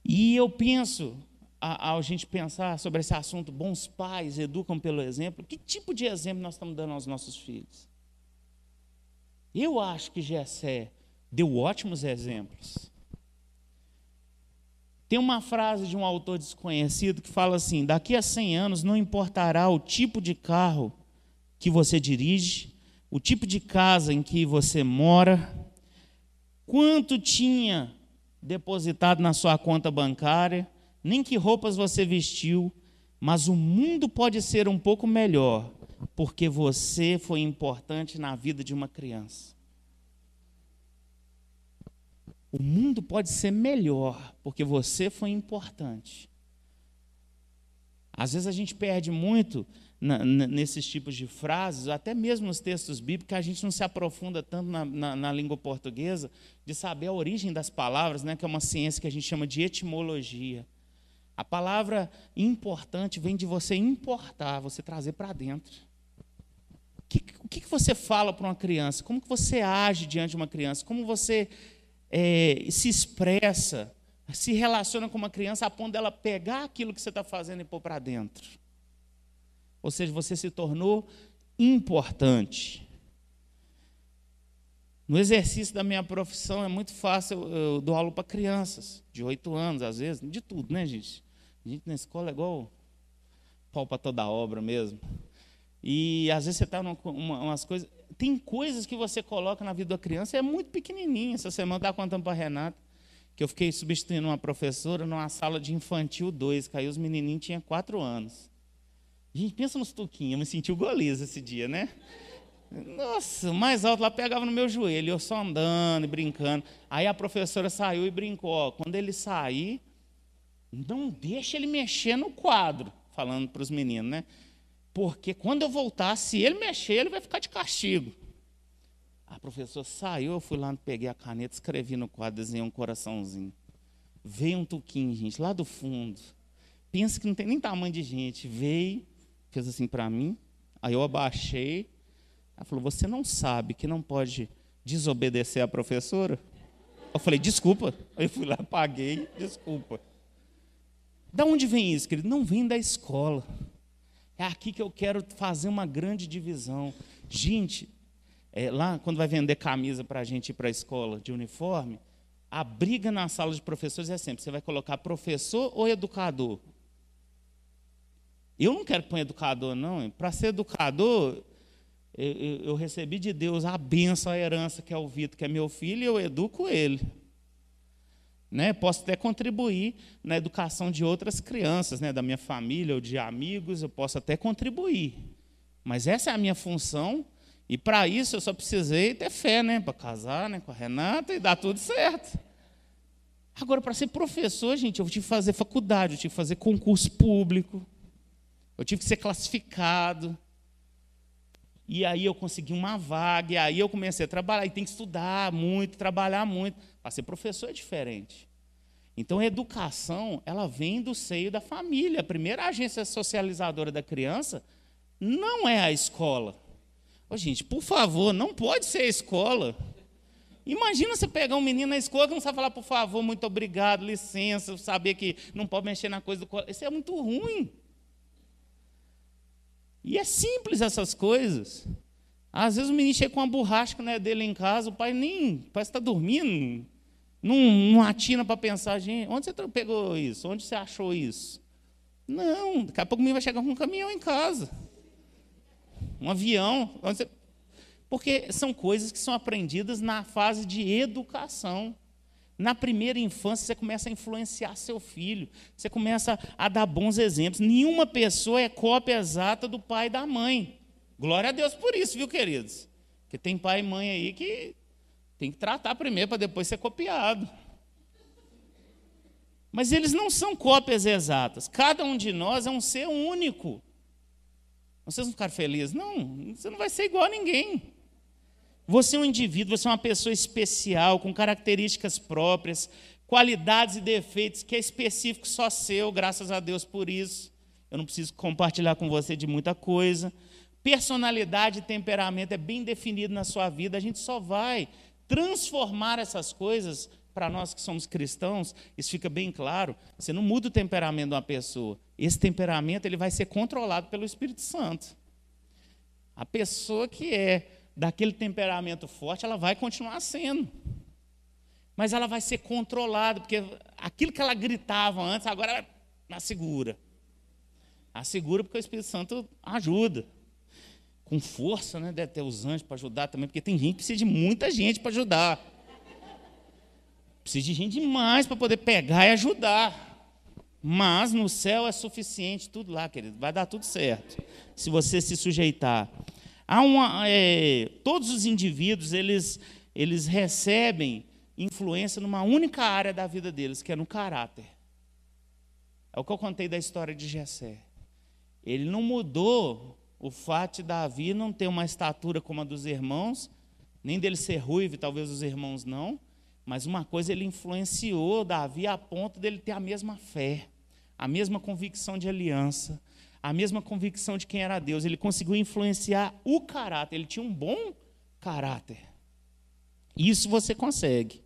E eu penso, ao gente pensar sobre esse assunto, bons pais educam pelo exemplo, que tipo de exemplo nós estamos dando aos nossos filhos? Eu acho que Jessé deu ótimos exemplos. Tem uma frase de um autor desconhecido que fala assim: daqui a 100 anos não importará o tipo de carro que você dirige, o tipo de casa em que você mora, quanto tinha depositado na sua conta bancária, nem que roupas você vestiu, mas o mundo pode ser um pouco melhor, porque você foi importante na vida de uma criança. O mundo pode ser melhor, porque você foi importante. Às vezes a gente perde muito na, nesses tipos de frases, até mesmo nos textos bíblicos, a gente não se aprofunda tanto na, na, na, língua portuguesa, de saber a origem das palavras, né, que é uma ciência que a gente chama de etimologia. A palavra importante vem de você importar, você trazer para dentro. O que, o que você fala para uma criança? Como que você age diante de uma criança? Como você é, se expressa, se relaciona com uma criança a ponto dela pegar aquilo que você está fazendo e pôr para dentro? Ou seja, você se tornou importante. No exercício da minha profissão é muito fácil, eu, eu dou aula para crianças, de oito anos, às vezes, de tudo, né, gente? A gente na escola é igual pau para toda obra mesmo. E às vezes você está numa umas coisas. Tem coisas que você coloca na vida da criança, é muito pequenininha. Essa semana eu estava contando para a Renata que eu fiquei substituindo uma professora numa sala de infantil 2, que aí os menininhos tinham quatro anos. Gente, pensa nos tuquinhos, eu me senti o esse dia, né? Nossa, mais alto lá pegava no meu joelho, eu só andando e brincando. Aí a professora saiu e brincou: ó, quando ele sair, não deixa ele mexer no quadro, falando para os meninos, né? Porque quando eu voltar, se ele mexer, ele vai ficar de castigo. A professora saiu, eu fui lá, peguei a caneta, escrevi no quadro, desenhei um coraçãozinho. Veio um tuquinho, gente, lá do fundo. Pensa que não tem nem tamanho de gente. Veio, fez assim para mim. Aí eu abaixei. Ela falou: Você não sabe que não pode desobedecer a professora? Eu falei: Desculpa. Aí fui lá, paguei, desculpa. Da onde vem isso, querido? Não vem da escola. É aqui que eu quero fazer uma grande divisão. Gente, é, lá quando vai vender camisa para a gente ir para a escola de uniforme, a briga na sala de professores é sempre: você vai colocar professor ou educador? Eu não quero que ponha educador, não. Para ser educador, eu, eu, eu, recebi de Deus a benção, a herança, que é o Vitor, que é meu filho, e eu educo ele. Né? Posso até contribuir na educação de outras crianças, né? da minha família ou de amigos, eu posso até contribuir. Mas essa é a minha função, e para isso eu só precisei ter fé, né? Para casar né? com a Renata e dar tudo certo. Agora, para ser professor, gente, eu tive que fazer faculdade, eu tive que fazer concurso público. Eu tive que ser classificado. E aí eu consegui uma vaga, e aí eu comecei a trabalhar, e tem que estudar muito, trabalhar muito. Para ser professor é diferente. Então, a educação, ela vem do seio da família. A primeira agência socializadora da criança não é a escola. Ô, gente, por favor, não pode ser a escola. Imagina você pegar um menino na escola que não sabe falar por favor, muito obrigado, licença, saber que não pode mexer na coisa do Isso é muito ruim. E é simples essas coisas. Às vezes o menino chega com uma borracha que não é dele em casa, o pai nem parece que está dormindo, não, não atina para pensar, gente, onde você pegou isso? Onde você achou isso? Não, daqui a pouco o menino vai chegar com um caminhão em casa, um avião. Você... Porque são coisas que são aprendidas na fase de educação. Na primeira infância, você começa a influenciar seu filho, você começa a dar bons exemplos. Nenhuma pessoa é cópia exata do pai e da mãe. Glória a Deus por isso, viu, queridos? Porque tem pai e mãe aí que tem que tratar primeiro para depois ser copiado. Mas eles não são cópias exatas. Cada um de nós é um ser único. Vocês não ficaram felizes? Não, você não vai ser igual a ninguém. Você é um indivíduo, você é uma pessoa especial, com características próprias, qualidades e defeitos que é específico só seu, graças a Deus por isso. Eu não preciso compartilhar com você de muita coisa. Personalidade e temperamento é bem definido na sua vida. A gente só vai transformar essas coisas para nós que somos cristãos, isso fica bem claro. Você não muda o temperamento de uma pessoa. Esse temperamento ele vai ser controlado pelo Espírito Santo. A pessoa que é daquele temperamento forte, ela vai continuar sendo. Mas ela vai ser controlada, porque aquilo que ela gritava antes, agora ela assegura. Assegura porque o Espírito Santo ajuda. Com força, né? Deve ter os anjos para ajudar também, porque tem gente que precisa de muita gente para ajudar. Precisa de gente demais para poder pegar e ajudar. Mas no céu é suficiente, tudo lá, querido. Vai dar tudo certo. Se você se sujeitar. Há uma, é, todos os indivíduos eles, eles recebem influência numa única área da vida deles, que é no caráter. É o que eu contei da história de Jessé. Ele não mudou o fato de Davi não ter uma estatura como a dos irmãos, nem dele ser ruivo, talvez os irmãos não, mas uma coisa ele influenciou Davi a ponto dele ter a mesma fé, a mesma convicção de aliança, a mesma convicção de quem era Deus. Ele conseguiu influenciar o caráter. Ele tinha um bom caráter. Isso você consegue.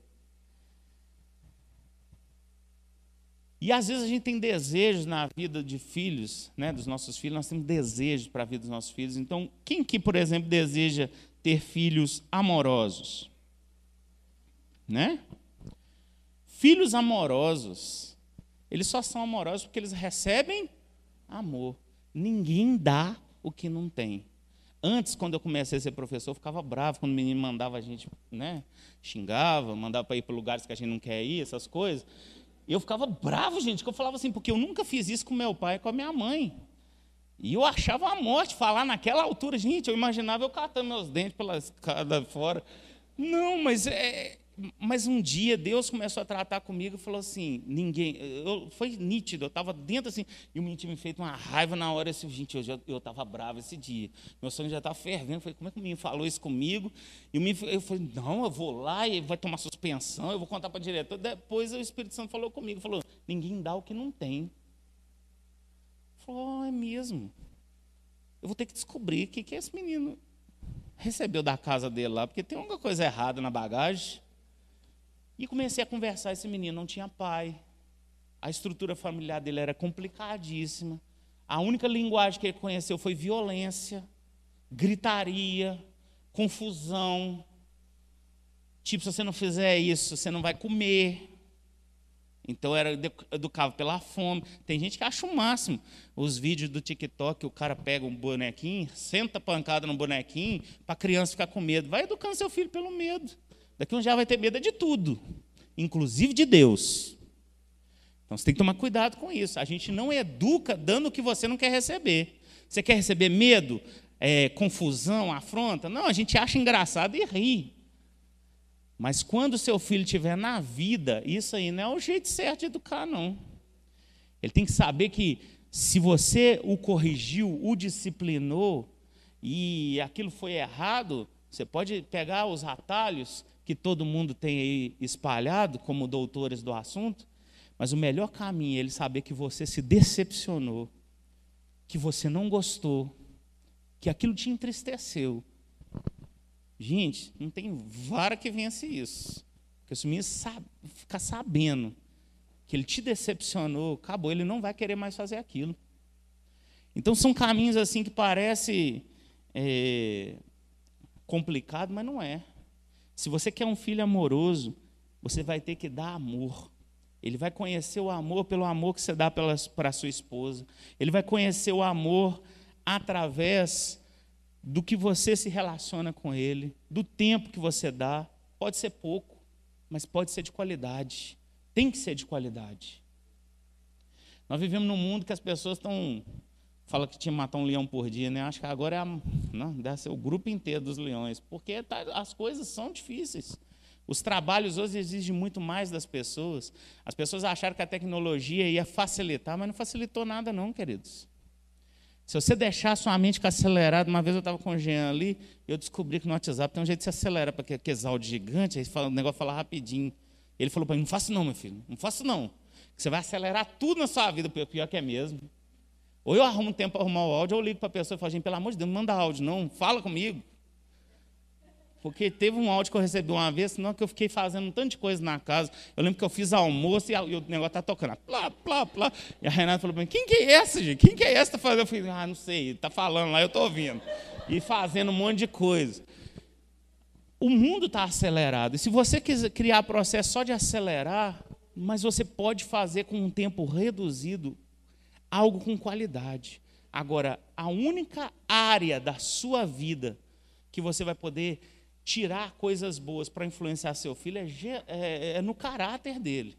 E às vezes a gente tem desejos na vida de filhos, né, dos nossos filhos, nós temos desejos para a vida dos nossos filhos. Então, quem que, por exemplo, deseja ter filhos amorosos? Né? Filhos amorosos, eles só são amorosos porque eles recebem amor. Ninguém dá o que não tem. Antes, quando eu comecei a ser professor, eu ficava bravo quando o menino mandava a gente, né, xingava, mandava para ir para lugares que a gente não quer ir, essas coisas. Eu ficava bravo, gente, que eu falava assim, porque eu nunca fiz isso com meu pai e com a minha mãe. E eu achava a morte falar naquela altura. Gente, eu imaginava eu catando meus dentes pela escada fora. Não, mas é, mas um dia Deus começou a tratar comigo e falou assim: ninguém. Eu, foi nítido, eu estava dentro assim, e o menino tinha me feito uma raiva na hora. Assim, gente, eu estava bravo esse dia. Meu sonho já estava fervendo. Eu falei, como é que o menino falou isso comigo? E o menino, eu falei, não, eu vou lá e vai tomar suspensão, eu vou contar para o diretor. Depois o Espírito Santo falou comigo: falou, ninguém dá o que não tem. Falou, oh, é mesmo. Eu vou ter que descobrir o que, que esse menino recebeu da casa dele lá, porque tem alguma coisa errada na bagagem. E comecei a conversar, esse menino não tinha pai, a estrutura familiar dele era complicadíssima, a única linguagem que ele conheceu foi violência, gritaria, confusão. Tipo, se você não fizer isso, você não vai comer. Então era educado pela fome. Tem gente que acha o máximo. Os vídeos do TikTok, o cara pega um bonequinho, senta pancada no bonequinho, para a criança ficar com medo. Vai educando seu filho pelo medo. Daqui um dia vai ter medo de tudo, inclusive de Deus. Então você tem que tomar cuidado com isso. A gente não educa dando o que você não quer receber. Você quer receber medo, é, confusão, afronta? Não, a gente acha engraçado e ri. Mas quando seu filho estiver na vida, isso aí não é o jeito certo de educar, não. Ele tem que saber que se você o corrigiu, o disciplinou, e aquilo foi errado, você pode pegar os atalhos que todo mundo tem aí espalhado como doutores do assunto, mas o melhor caminho é ele saber que você se decepcionou, que você não gostou, que aquilo te entristeceu. Gente, não tem vara que vence isso. Porque se o menino sabe, ficar sabendo que ele te decepcionou, acabou, ele não vai querer mais fazer aquilo. Então são caminhos assim que parece é, complicado, mas não é. Se você quer um filho amoroso, você vai ter que dar amor. Ele vai conhecer o amor pelo amor que você dá para a sua esposa. Ele vai conhecer o amor através do que você se relaciona com ele, do tempo que você dá. Pode ser pouco, mas pode ser de qualidade. Tem que ser de qualidade. Nós vivemos num mundo que as pessoas estão fala que tinha que matar um leão por dia, né? Acho que agora é a, não, deve ser o grupo inteiro dos leões, porque tá, as coisas são difíceis. Os trabalhos hoje exigem muito mais das pessoas. As pessoas acharam que a tecnologia ia facilitar, mas não facilitou nada, não, queridos. Se você deixar sua mente ficar acelerada, uma vez eu estava com o Jean ali, eu descobri que no WhatsApp tem um jeito de se acelerar, porque aqueles áudios gigantes, aí fala, o negócio fala rapidinho. Ele falou para mim, não faça não, meu filho, não faça não. Você vai acelerar tudo na sua vida, pior que é mesmo. Ou eu arrumo um tempo para arrumar o áudio, ou eu ligo para a pessoa e falo, gente, pelo amor de Deus, não manda áudio, não, fala comigo. Porque teve um áudio que eu recebi uma vez, senão que eu fiquei fazendo um tanto de coisa na casa. Eu lembro que eu fiz almoço e, o negócio está tocando. Plá, plá, plá. E a Renata falou para mim, quem que é essa, gente? Quem que é essa? Eu falei, ah, não sei, está falando lá, eu estou ouvindo. E fazendo um monte de coisa. O mundo está acelerado. E se você quiser criar processo só de acelerar, mas você pode fazer com um tempo reduzido algo com qualidade. Agora, a única área da sua vida que você vai poder tirar coisas boas para influenciar seu filho é, é, é, no caráter dele.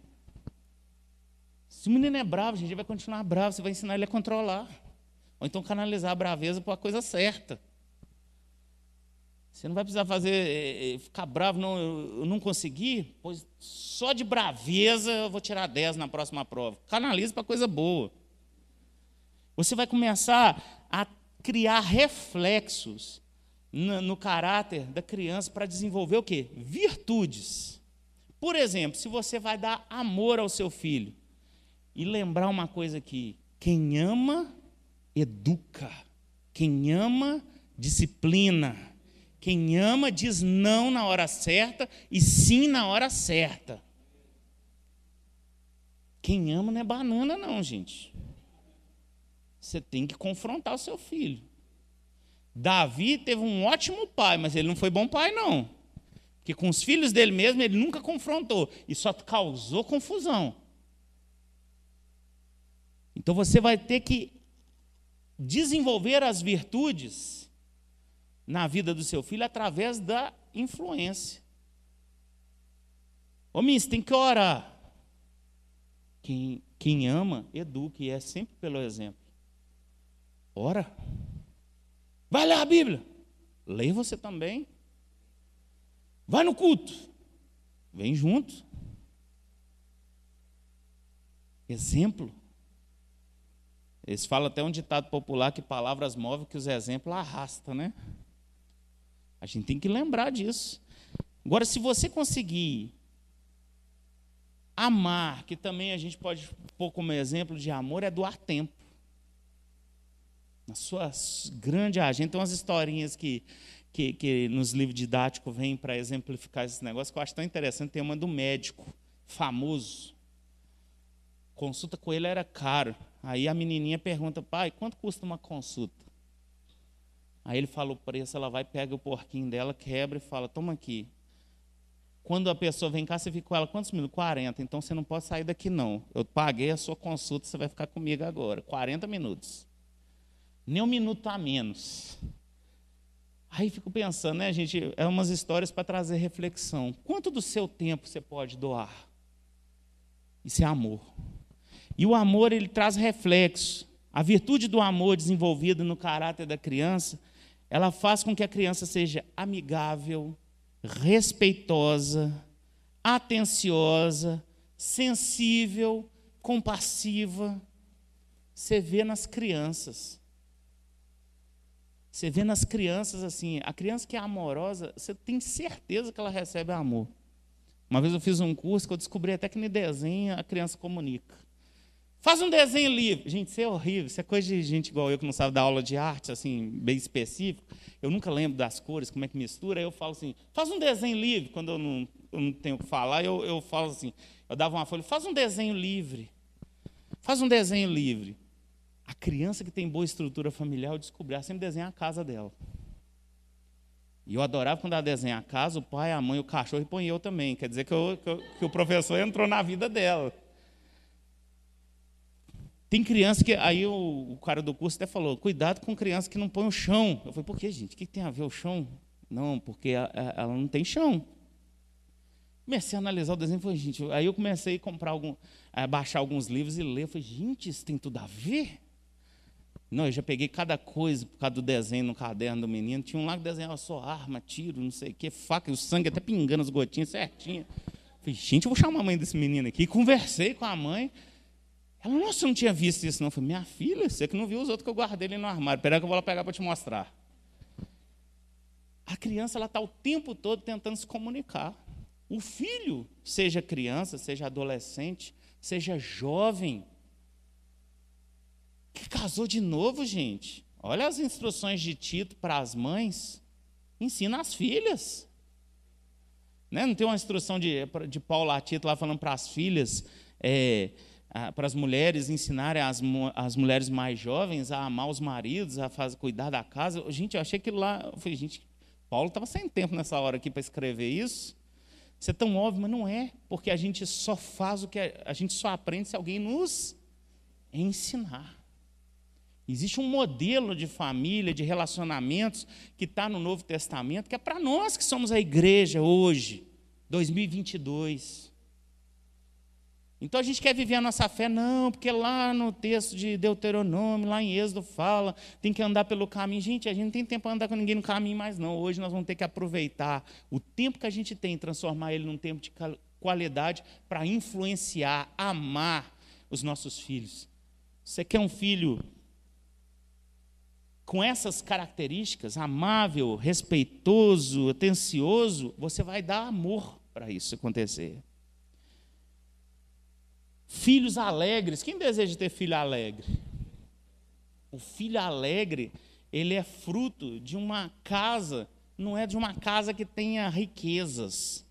Se o menino é bravo, a gente vai continuar bravo, você vai ensinar ele a controlar. Ou então canalizar a braveza para a coisa certa. Você não vai precisar fazer, é, é, ficar bravo, não, eu não consegui, pois só de braveza eu vou tirar 10 na próxima prova. Canaliza para coisa boa. Você vai começar a criar reflexos no, no caráter da criança para desenvolver o quê? Virtudes. Por exemplo, se você vai dar amor ao seu filho, e lembrar uma coisa aqui: quem ama, educa. Quem ama, disciplina. Quem ama, diz não na hora certa e sim na hora certa. Quem ama não é banana, não, gente. Você tem que confrontar o seu filho. Davi teve um ótimo pai, mas ele não foi bom pai, não. Porque com os filhos dele mesmo, ele nunca confrontou. E só causou confusão. Então você vai ter que desenvolver as virtudes na vida do seu filho através da influência. Ô, Miss, tem que orar. Quem, quem ama, eduque, e é sempre pelo exemplo. Ora. Vai ler a Bíblia. Leia você também. Vai no culto. Vem junto. Exemplo. Eles falam até um ditado popular que palavras movem, que os exemplos arrastam, né? A gente tem que lembrar disso. Agora, se você conseguir amar, que também a gente pode pôr como exemplo de amor, é doar tempo. Na sua grande agenda, tem umas historinhas que, que, que nos livros didáticos vêm para exemplificar esse negócio, que eu acho tão interessante. Tem uma do médico famoso. Consulta com ele era caro. Aí a menininha pergunta, pai, quanto custa uma consulta? Aí ele fala o preço, ela vai, pega o porquinho dela, quebra e fala, toma aqui. Quando a pessoa vem cá, você fica com ela quantos minutos? 40. Então você não pode sair daqui, não. Eu paguei a sua consulta, você vai ficar comigo agora. 40 minutos. Nem um minuto a menos. Aí fico pensando, né, gente? É umas histórias para trazer reflexão. Quanto do seu tempo você pode doar? Isso é amor. E o amor, ele traz reflexo. A virtude do amor desenvolvida no caráter da criança, ela faz com que a criança seja amigável, respeitosa, atenciosa, sensível, compassiva. Você vê nas crianças. Você vê nas crianças assim, a criança que é amorosa, você tem certeza que ela recebe amor. Uma vez eu fiz um curso que eu descobri até que no desenho a criança comunica. Faz um desenho livre. Gente, isso é horrível. Isso é coisa de gente igual eu que não sabe dar aula de arte, assim, bem específico. Eu nunca lembro das cores, como é que mistura. Aí eu falo assim, faz um desenho livre. Quando eu não, eu não tenho o que falar, eu, eu falo assim, eu dava uma folha, faz um desenho livre. Faz um desenho livre. A criança que tem boa estrutura familiar, eu descobri, ela sempre desenha a casa dela. E eu adorava quando ela desenha a casa, o pai, a mãe, o cachorro e põe eu também. Quer dizer que, eu, que, eu, que o professor entrou na vida dela. Tem criança que. Aí o, o, cara do curso até falou: cuidado com criança que não põe o chão. Eu falei: por que, gente? O que tem a ver o chão? Não, porque a, a, ela não tem chão. Comecei a analisar o desenho, falei, gente, aí eu comecei a comprar algum, a baixar alguns livros e ler. Eu falei, gente, isso tem tudo a ver? Não, eu já peguei cada coisa por causa do desenho no caderno do menino. Tinha um lá que desenhava só arma, tiro, não sei o quê, faca, e o sangue até pingando as gotinhas certinho. Falei, gente, eu vou chamar a mãe desse menino aqui. Conversei com a mãe. Ela, nossa, eu não tinha visto isso, não. Falei, minha filha, você que não viu os outros que eu guardei ali no armário. Peraí que eu vou lá pegar para te mostrar. A criança ela está o tempo todo tentando se comunicar. O filho, seja criança, seja adolescente, seja jovem, que casou de novo, gente. Olha as instruções de Tito para as mães. Ensina as filhas. Né? Não tem uma instrução de, de Paulo a Tito lá falando para as filhas. É, para as mulheres ensinarem as, as mulheres mais jovens a amar os maridos, a fazer, cuidar da casa. Gente, eu achei aquilo lá. Eu falei, gente, Paulo estava sem tempo nessa hora aqui para escrever isso. Isso é tão óbvio, mas não é, porque a gente só faz o que a, a gente só aprende se alguém nos ensinar. Existe um modelo de família, de relacionamentos que está no Novo Testamento, que é para nós que somos a igreja hoje, 2022. Então a gente quer viver a nossa fé, não, porque lá no texto de Deuteronômio, lá em Êxodo, fala, tem que andar pelo caminho. Gente, a gente não tem tempo para andar com ninguém no caminho mais, não. Hoje nós vamos ter que aproveitar o tempo que a gente tem, transformar ele num tempo de qualidade para influenciar, amar os nossos filhos. Você quer um filho com essas características, amável, respeitoso, atencioso, você vai dar amor para isso acontecer. Filhos alegres. Quem deseja ter filho alegre? O filho alegre, ele é fruto de uma casa, não é de uma casa que tenha riquezas,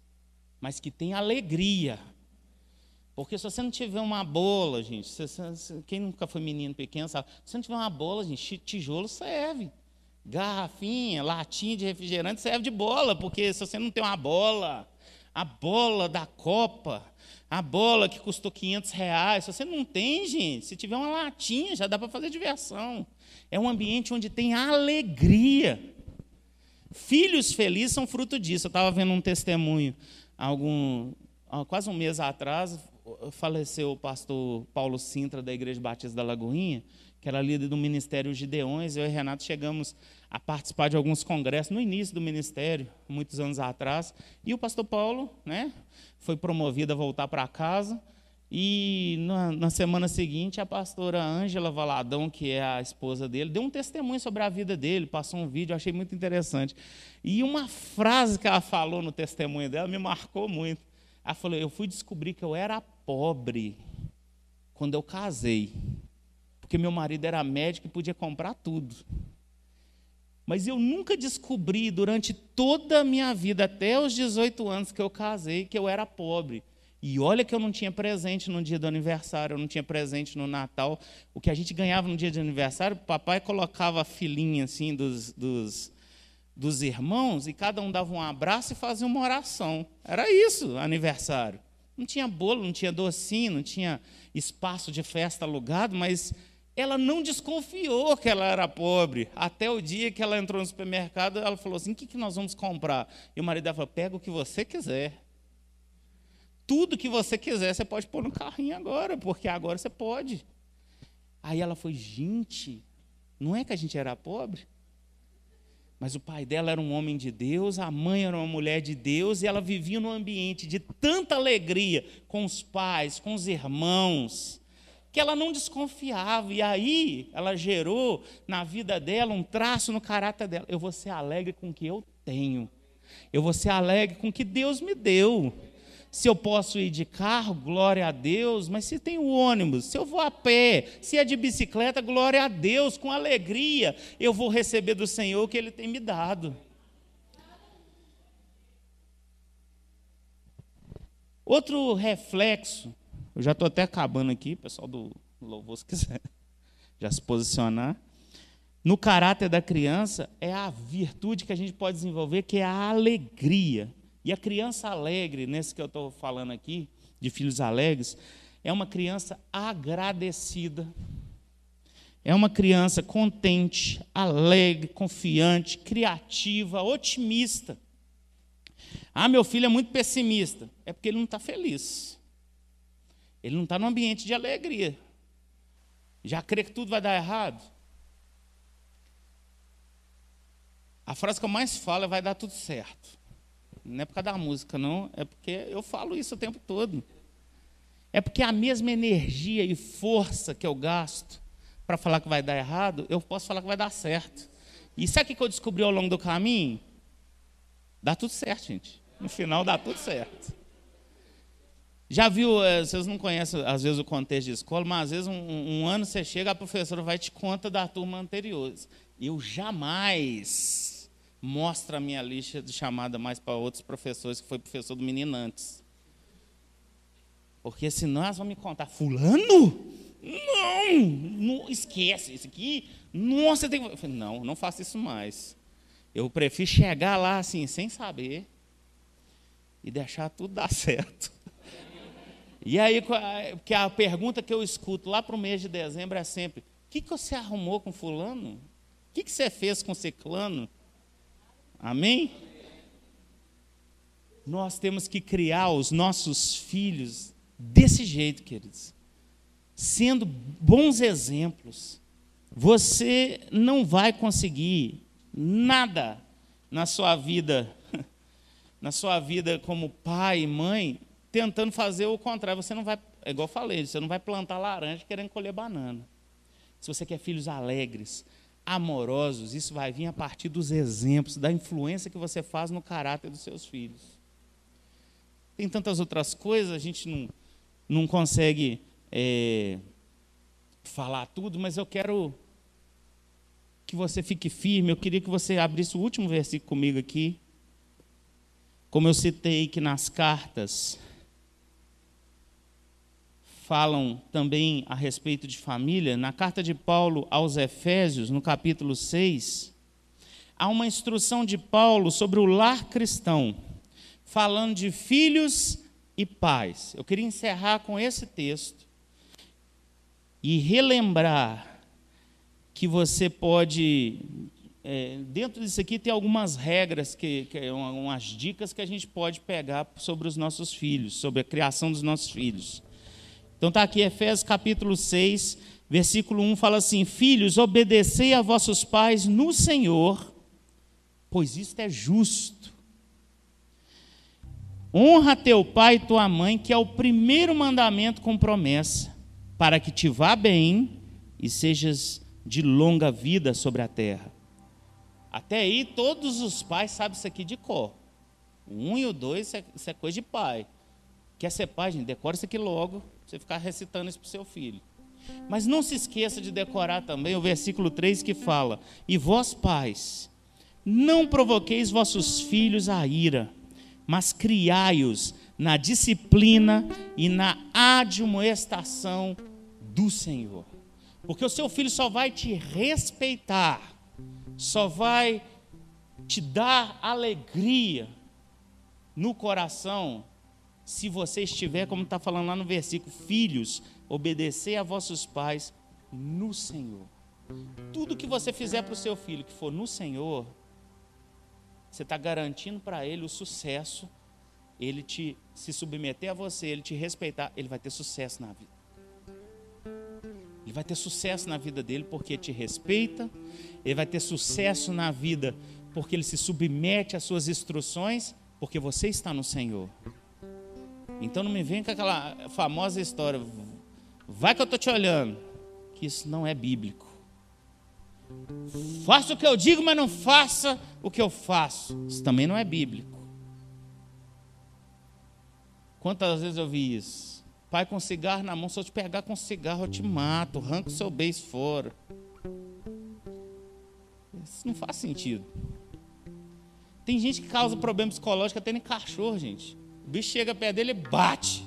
mas que tenha alegria. Porque se você não tiver uma bola, gente, se, se, quem nunca foi menino pequeno sabe, se você não tiver uma bola, gente, tijolo serve. Garrafinha, latinha de refrigerante serve de bola, porque se você não tem uma bola, a bola da Copa, a bola que custou 500 reais, se você não tem, gente, se tiver uma latinha, já dá para fazer diversão. É um ambiente onde tem alegria. Filhos felizes são fruto disso. Eu estava vendo um testemunho, algum, quase um mês atrás, faleceu o pastor Paulo Sintra, da Igreja Batista da Lagoinha, que era líder do Ministério Gideões. Eu e Renato chegamos a participar de alguns congressos no início do ministério, muitos anos atrás. E o pastor Paulo né, foi promovido a voltar para casa. E na, na, semana seguinte, a pastora Ângela Valadão, que é a esposa dele, deu um testemunho sobre a vida dele, passou um vídeo, achei muito interessante. E uma frase que ela falou no testemunho dela me marcou muito. Ela falou: Eu fui descobrir que eu era pobre quando eu casei porque meu marido era médico e podia comprar tudo. Mas eu nunca descobri durante toda a minha vida, até os 18 anos que eu casei, que eu era pobre. E olha que eu não tinha presente no dia do aniversário, eu não tinha presente no Natal. O que a gente ganhava no dia de aniversário, o papai colocava a filinha assim dos, dos, dos irmãos e cada um dava um abraço e fazia uma oração. Era isso, aniversário. Não tinha bolo, não tinha docinho, não tinha espaço de festa alugado, mas ela não desconfiou que ela era pobre. Até o dia que ela entrou no supermercado, ela falou assim: o que, que nós vamos comprar? E o marido falou: pega o que você quiser. Tudo que você quiser, você pode pôr no carrinho agora, porque agora você pode. Aí ela foi: gente, não é que a gente era pobre? Mas o pai dela era um homem de Deus, a mãe era uma mulher de Deus, e ela vivia num ambiente de tanta alegria com os pais, com os irmãos que ela não desconfiava, e aí ela gerou na vida dela um traço no caráter dela. Eu vou ser alegre com o que eu tenho, eu vou ser alegre com o que Deus me deu. Se eu posso ir de carro, glória a Deus, mas se tem o ônibus, se eu vou a pé, se é de bicicleta, glória a Deus, com alegria eu vou receber do Senhor o que Ele tem me dado. Outro reflexo eu já estou até acabando aqui, pessoal do louvor, se quiser já se posicionar. No caráter da criança é a virtude que a gente pode desenvolver, que é a alegria. E a criança alegre, nesse que eu estou falando aqui, de filhos alegres, é uma criança agradecida. É uma criança contente, alegre, confiante, criativa, otimista. Ah, meu filho é muito pessimista. É porque ele não está feliz. Ele não está no ambiente de alegria. Já crê que tudo vai dar errado? A frase que eu mais falo é vai dar tudo certo. Não é por causa da música, não. É porque eu falo isso o tempo todo. É porque a mesma energia e força que eu gasto para falar que vai dar errado, eu posso falar que vai dar certo. E sabe o que eu descobri ao longo do caminho? Dá tudo certo, gente. No final dá tudo certo. Já viu, eh, vocês não conhecem às vezes o contexto de escola, mas às vezes um, um ano você chega, a professora vai te conta da turma anterior. Eu jamais mostro a minha lista de chamada mais para outros professores que foi professor do menino antes. Porque senão elas vão me contar, fulano? Não, não esquece, isso aqui, nossa, tem que... Não, não faça isso mais. Eu prefiro chegar lá assim, sem saber, e deixar tudo dar certo. E aí, que a pergunta que eu escuto lá para o mês de dezembro é sempre: o que, que você arrumou com fulano? O que, que você fez com ciclano? Amém? Nós temos que criar os nossos filhos desse jeito, queridos, sendo bons exemplos. Você não vai conseguir nada na sua vida, na sua vida como pai e mãe, tentando fazer o contrário. Você não vai, é igual eu falei, você não vai plantar laranja querendo colher banana. Se você quer filhos alegres, amorosos, isso vai vir a partir dos exemplos, da influência que você faz no caráter dos seus filhos. Tem tantas outras coisas, a gente não, não consegue é, falar tudo, mas eu quero que você fique firme. Eu queria que você abrisse o último versículo comigo aqui. Como eu citei que nas cartas falam também a respeito de família, na carta de Paulo aos Efésios, no capítulo 6, há uma instrução de Paulo sobre o lar cristão, falando de filhos e pais. Eu queria encerrar com esse texto e relembrar que você pode, é, dentro disso aqui, tem algumas regras, que, que, umas dicas que a gente pode pegar sobre os nossos filhos, sobre a criação dos nossos filhos. Então está aqui Efésios capítulo 6, versículo 1 fala assim: Filhos, obedecei a vossos pais no Senhor, pois isto é justo. Honra teu pai e tua mãe, que é o primeiro mandamento com promessa, para que te vá bem e sejas de longa vida sobre a terra. Até aí, todos os pais sabem isso aqui de cor. O um e o dois, isso é, isso é coisa de pai. Quer ser pai, gente? Decora isso aqui logo, você ficar recitando isso para o seu filho. Mas não se esqueça de decorar também o versículo 3 que fala: E vós, pais, não provoqueis vossos filhos a ira, mas criai-os na disciplina e na admoestação do Senhor. Porque o seu filho só vai te respeitar, só vai te dar alegria no coração se você estiver, como está falando lá no versículo, filhos, obedecer a vossos pais no Senhor. Tudo que você fizer para o seu filho que for no Senhor, você está garantindo para ele o sucesso, ele te se submeter a você, ele te respeitar, ele vai ter sucesso na vida. Ele vai ter sucesso na vida dele porque te respeita, ele vai ter sucesso na vida porque ele se submete às suas instruções, porque você está no Senhor. Então não me vem com aquela famosa história, vai que eu estou te olhando, que isso não é bíblico. Faça o que eu digo, mas não faça o que eu faço. Isso também não é bíblico. Quantas vezes eu vi isso? Pai com cigarro na mão, se eu te pegar com cigarro, eu te mato, arranco seu beijo fora. Isso não faz sentido. Tem gente que causa problema psicológico até em cachorro, gente. O bicho chega perto dele e bate.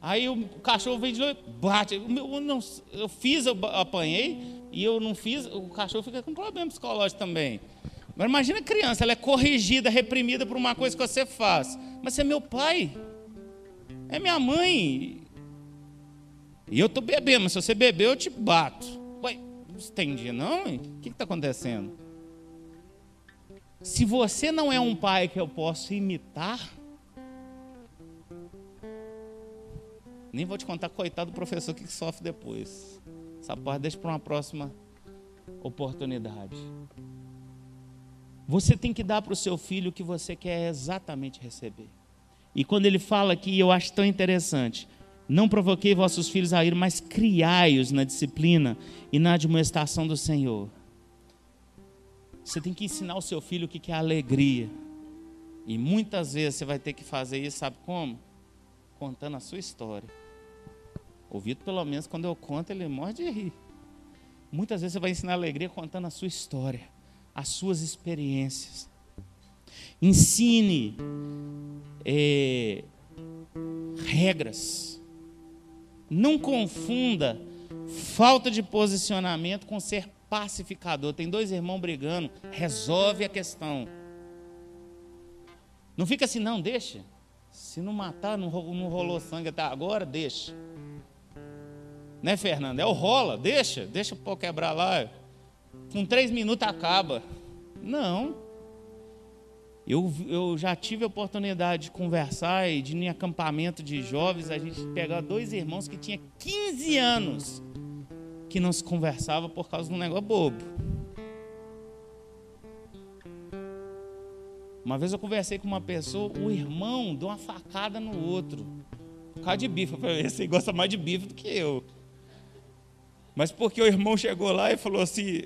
Aí o cachorro vem de novo bate. Eu, não, eu fiz, eu apanhei, e eu não fiz, o cachorro fica com problema psicológico também. Agora imagina a criança, ela é corrigida, reprimida por uma coisa que você faz. Mas você é meu pai. É minha mãe. E eu estou bebendo, mas se você beber, eu te bato. Ué, não entendi, não? O que está acontecendo? Se você não é um pai que eu posso imitar, nem vou te contar, coitado do professor que sofre depois. Essa parte deixa para uma próxima oportunidade. Você tem que dar para o seu filho o que você quer exatamente receber. E quando ele fala aqui, eu acho tão interessante: não provoquei vossos filhos a ir, mas criai-os na disciplina e na admoestação do Senhor. Você tem que ensinar o seu filho o que é alegria. E muitas vezes você vai ter que fazer isso, sabe como? Contando a sua história. O Vitor, pelo menos, quando eu conto, ele morre de rir. Muitas vezes você vai ensinar alegria contando a sua história, as suas experiências. Ensine é, regras. Não confunda falta de posicionamento com ser pacificador. Tem dois irmãos brigando, resolve a questão. Não fica assim, não, deixa. Se não matar, não rolou sangue até agora, deixa. Né, Fernando? É o rola, deixa, deixa o pau quebrar lá. Com três minutos acaba. Não. Eu, eu já tive a oportunidade de conversar e de em acampamento de jovens, a gente pegar dois irmãos que tinham 15 anos que não se conversava por causa de um negócio bobo. Uma vez eu conversei com uma pessoa, o irmão deu uma facada no outro. Por causa de bife. Eu falei, esse gosta mais de bife do que eu. Mas porque o irmão chegou lá e falou assim,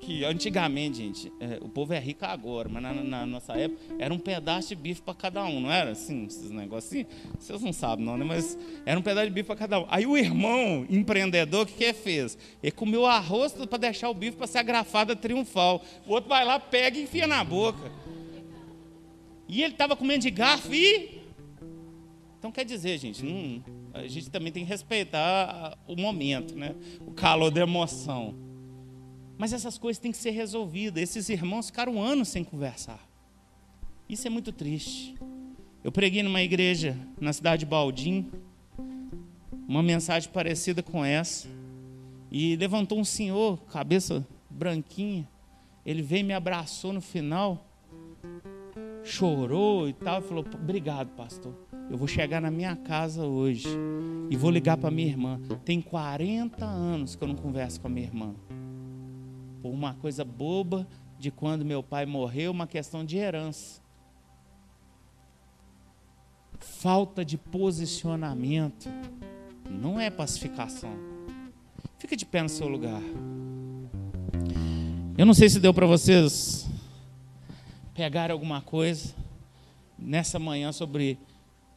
que antigamente, gente, é, o povo é rico agora, mas na, na, nossa época era um pedaço de bife para cada um, não era assim, esses negocinhos? Vocês não sabem, não, né? Mas era um pedaço de bife para cada um. Aí o irmão empreendedor, o que, que fez? Ele comeu arroz para deixar o bife para ser agrafada triunfal. O outro vai lá, pega e enfia na boca. E ele estava comendo de garfo e. Então quer dizer, gente, não, a gente também tem que respeitar o momento, né? O calor da emoção. Mas essas coisas têm que ser resolvidas. Esses irmãos ficaram anos sem conversar. Isso é muito triste. Eu preguei numa igreja na cidade de Baldim, uma mensagem parecida com essa. E levantou um senhor, cabeça branquinha. Ele veio e me abraçou no final, chorou e tal, e falou: Obrigado, pastor. Eu vou chegar na minha casa hoje e vou ligar para minha irmã. Tem 40 anos que eu não converso com a minha irmã. Por uma coisa boba de quando meu pai morreu, uma questão de herança. Falta de posicionamento não é pacificação. Fica de pé no seu lugar. Eu não sei se deu para vocês pegar alguma coisa nessa manhã sobre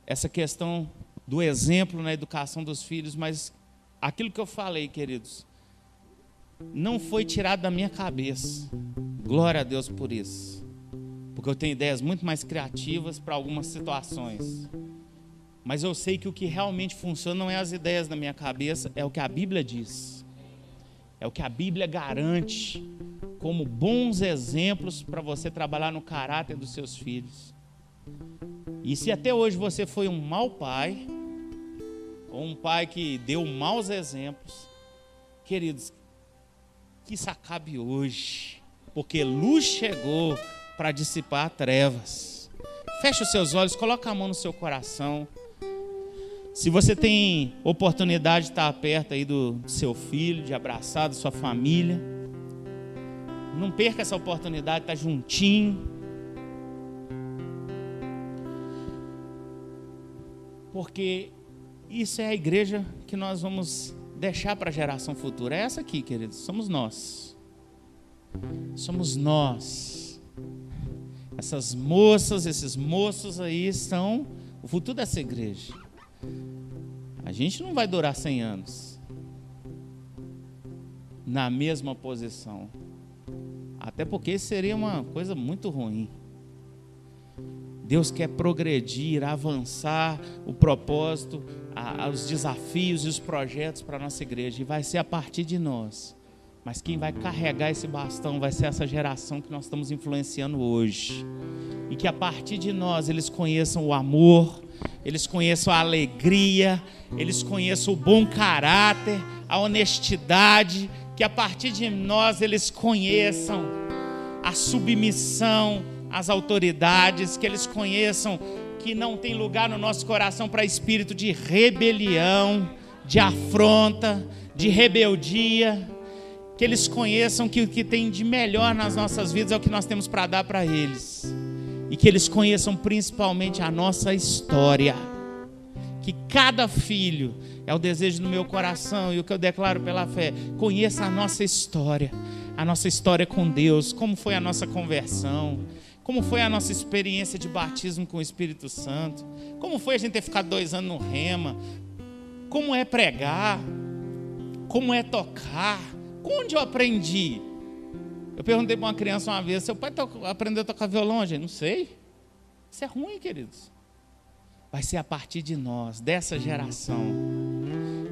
essa questão do exemplo na educação dos filhos, mas aquilo que eu falei, queridos, não foi tirado da minha cabeça. Glória a Deus por isso. Porque eu tenho ideias muito mais criativas para algumas situações. Mas eu sei que o que realmente funciona não é as ideias da minha cabeça, é o que a Bíblia diz. É o que a Bíblia garante como bons exemplos para você trabalhar no caráter dos seus filhos. E se até hoje você foi um mau pai, ou um pai que deu maus exemplos, queridos, que isso acabe hoje, porque luz chegou para dissipar trevas. Feche os seus olhos, coloca a mão no seu coração. Se você tem oportunidade de estar perto aí do seu filho, de abraçar da sua família, não perca essa oportunidade, de estar juntinho porque isso é a igreja que nós vamos deixar para a geração futura. É essa aqui, queridos, somos nós. Somos nós. Essas moças, esses moços aí são o futuro dessa igreja. A gente não vai durar 100 anos na mesma posição. Até porque seria uma coisa muito ruim. Deus quer progredir, avançar o propósito, os desafios e os projetos para a nossa igreja. E vai ser a partir de nós. Mas quem vai carregar esse bastão vai ser essa geração que nós estamos influenciando hoje. E que a partir de nós eles conheçam o amor, eles conheçam a alegria, eles conheçam o bom caráter, a honestidade. Que a partir de nós eles conheçam a submissão, as autoridades, que eles conheçam que não tem lugar no nosso coração para espírito de rebelião, de afronta, de rebeldia. Que eles conheçam que o que tem de melhor nas nossas vidas é o que nós temos para dar para eles. E que eles conheçam principalmente a nossa história. Que cada filho, é o desejo do meu coração e o que eu declaro pela fé, conheça a nossa história. A nossa história com Deus, como foi a nossa conversão como foi a nossa experiência de batismo com o Espírito Santo? Como foi a gente ter ficado dois anos no rema? Como é pregar? Como é tocar? Onde eu aprendi? Eu perguntei para uma criança uma vez: seu pai aprendeu a tocar violão, gente? Não sei. Isso é ruim, queridos. Vai ser a partir de nós, dessa geração.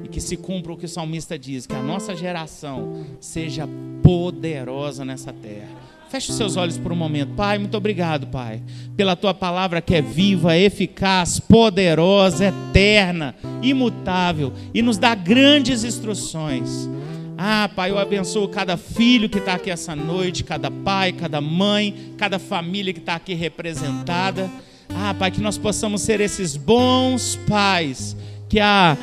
E que se cumpra o que o salmista diz: que a nossa geração seja poderosa nessa terra Feche seus olhos por um momento. Pai, muito obrigado, Pai, pela tua palavra que é viva, eficaz, poderosa, eterna, imutável e nos dá grandes instruções. Ah, Pai, eu abençoo cada filho que está aqui essa noite, cada pai, cada mãe, cada família que está aqui representada. Ah, Pai, que nós possamos ser esses bons pais que a,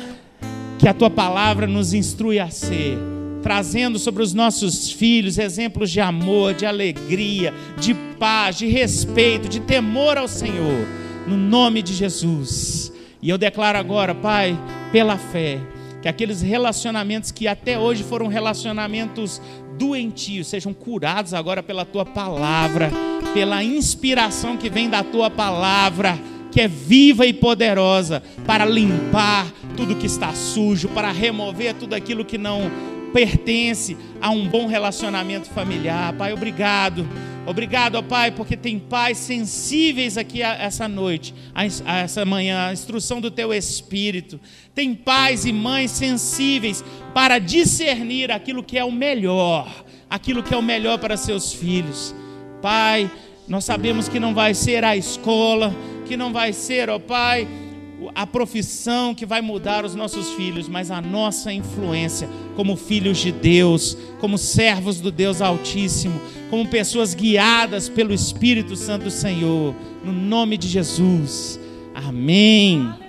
que a tua palavra nos instrui a ser trazendo sobre os nossos filhos exemplos de amor, de alegria, de paz, de respeito, de temor ao Senhor, no nome de Jesus. E eu declaro agora, Pai, pela fé, que aqueles relacionamentos que até hoje foram relacionamentos doentios sejam curados agora pela tua palavra, pela inspiração que vem da tua palavra, que é viva e poderosa para limpar tudo que está sujo, para remover tudo aquilo que não pertence a um bom relacionamento familiar. Pai, obrigado. Obrigado, ó Pai, porque tem pais sensíveis aqui essa noite, a essa manhã, a instrução do Teu Espírito. Tem pais e mães sensíveis para discernir aquilo que é o melhor, aquilo que é o melhor para seus filhos. Pai, nós sabemos que não vai ser a escola, que não vai ser, ó Pai, a profissão que vai mudar os nossos filhos, mas a nossa influência como filhos de Deus, como servos do Deus Altíssimo, como pessoas guiadas pelo Espírito Santo do Senhor, no nome de Jesus. Amém.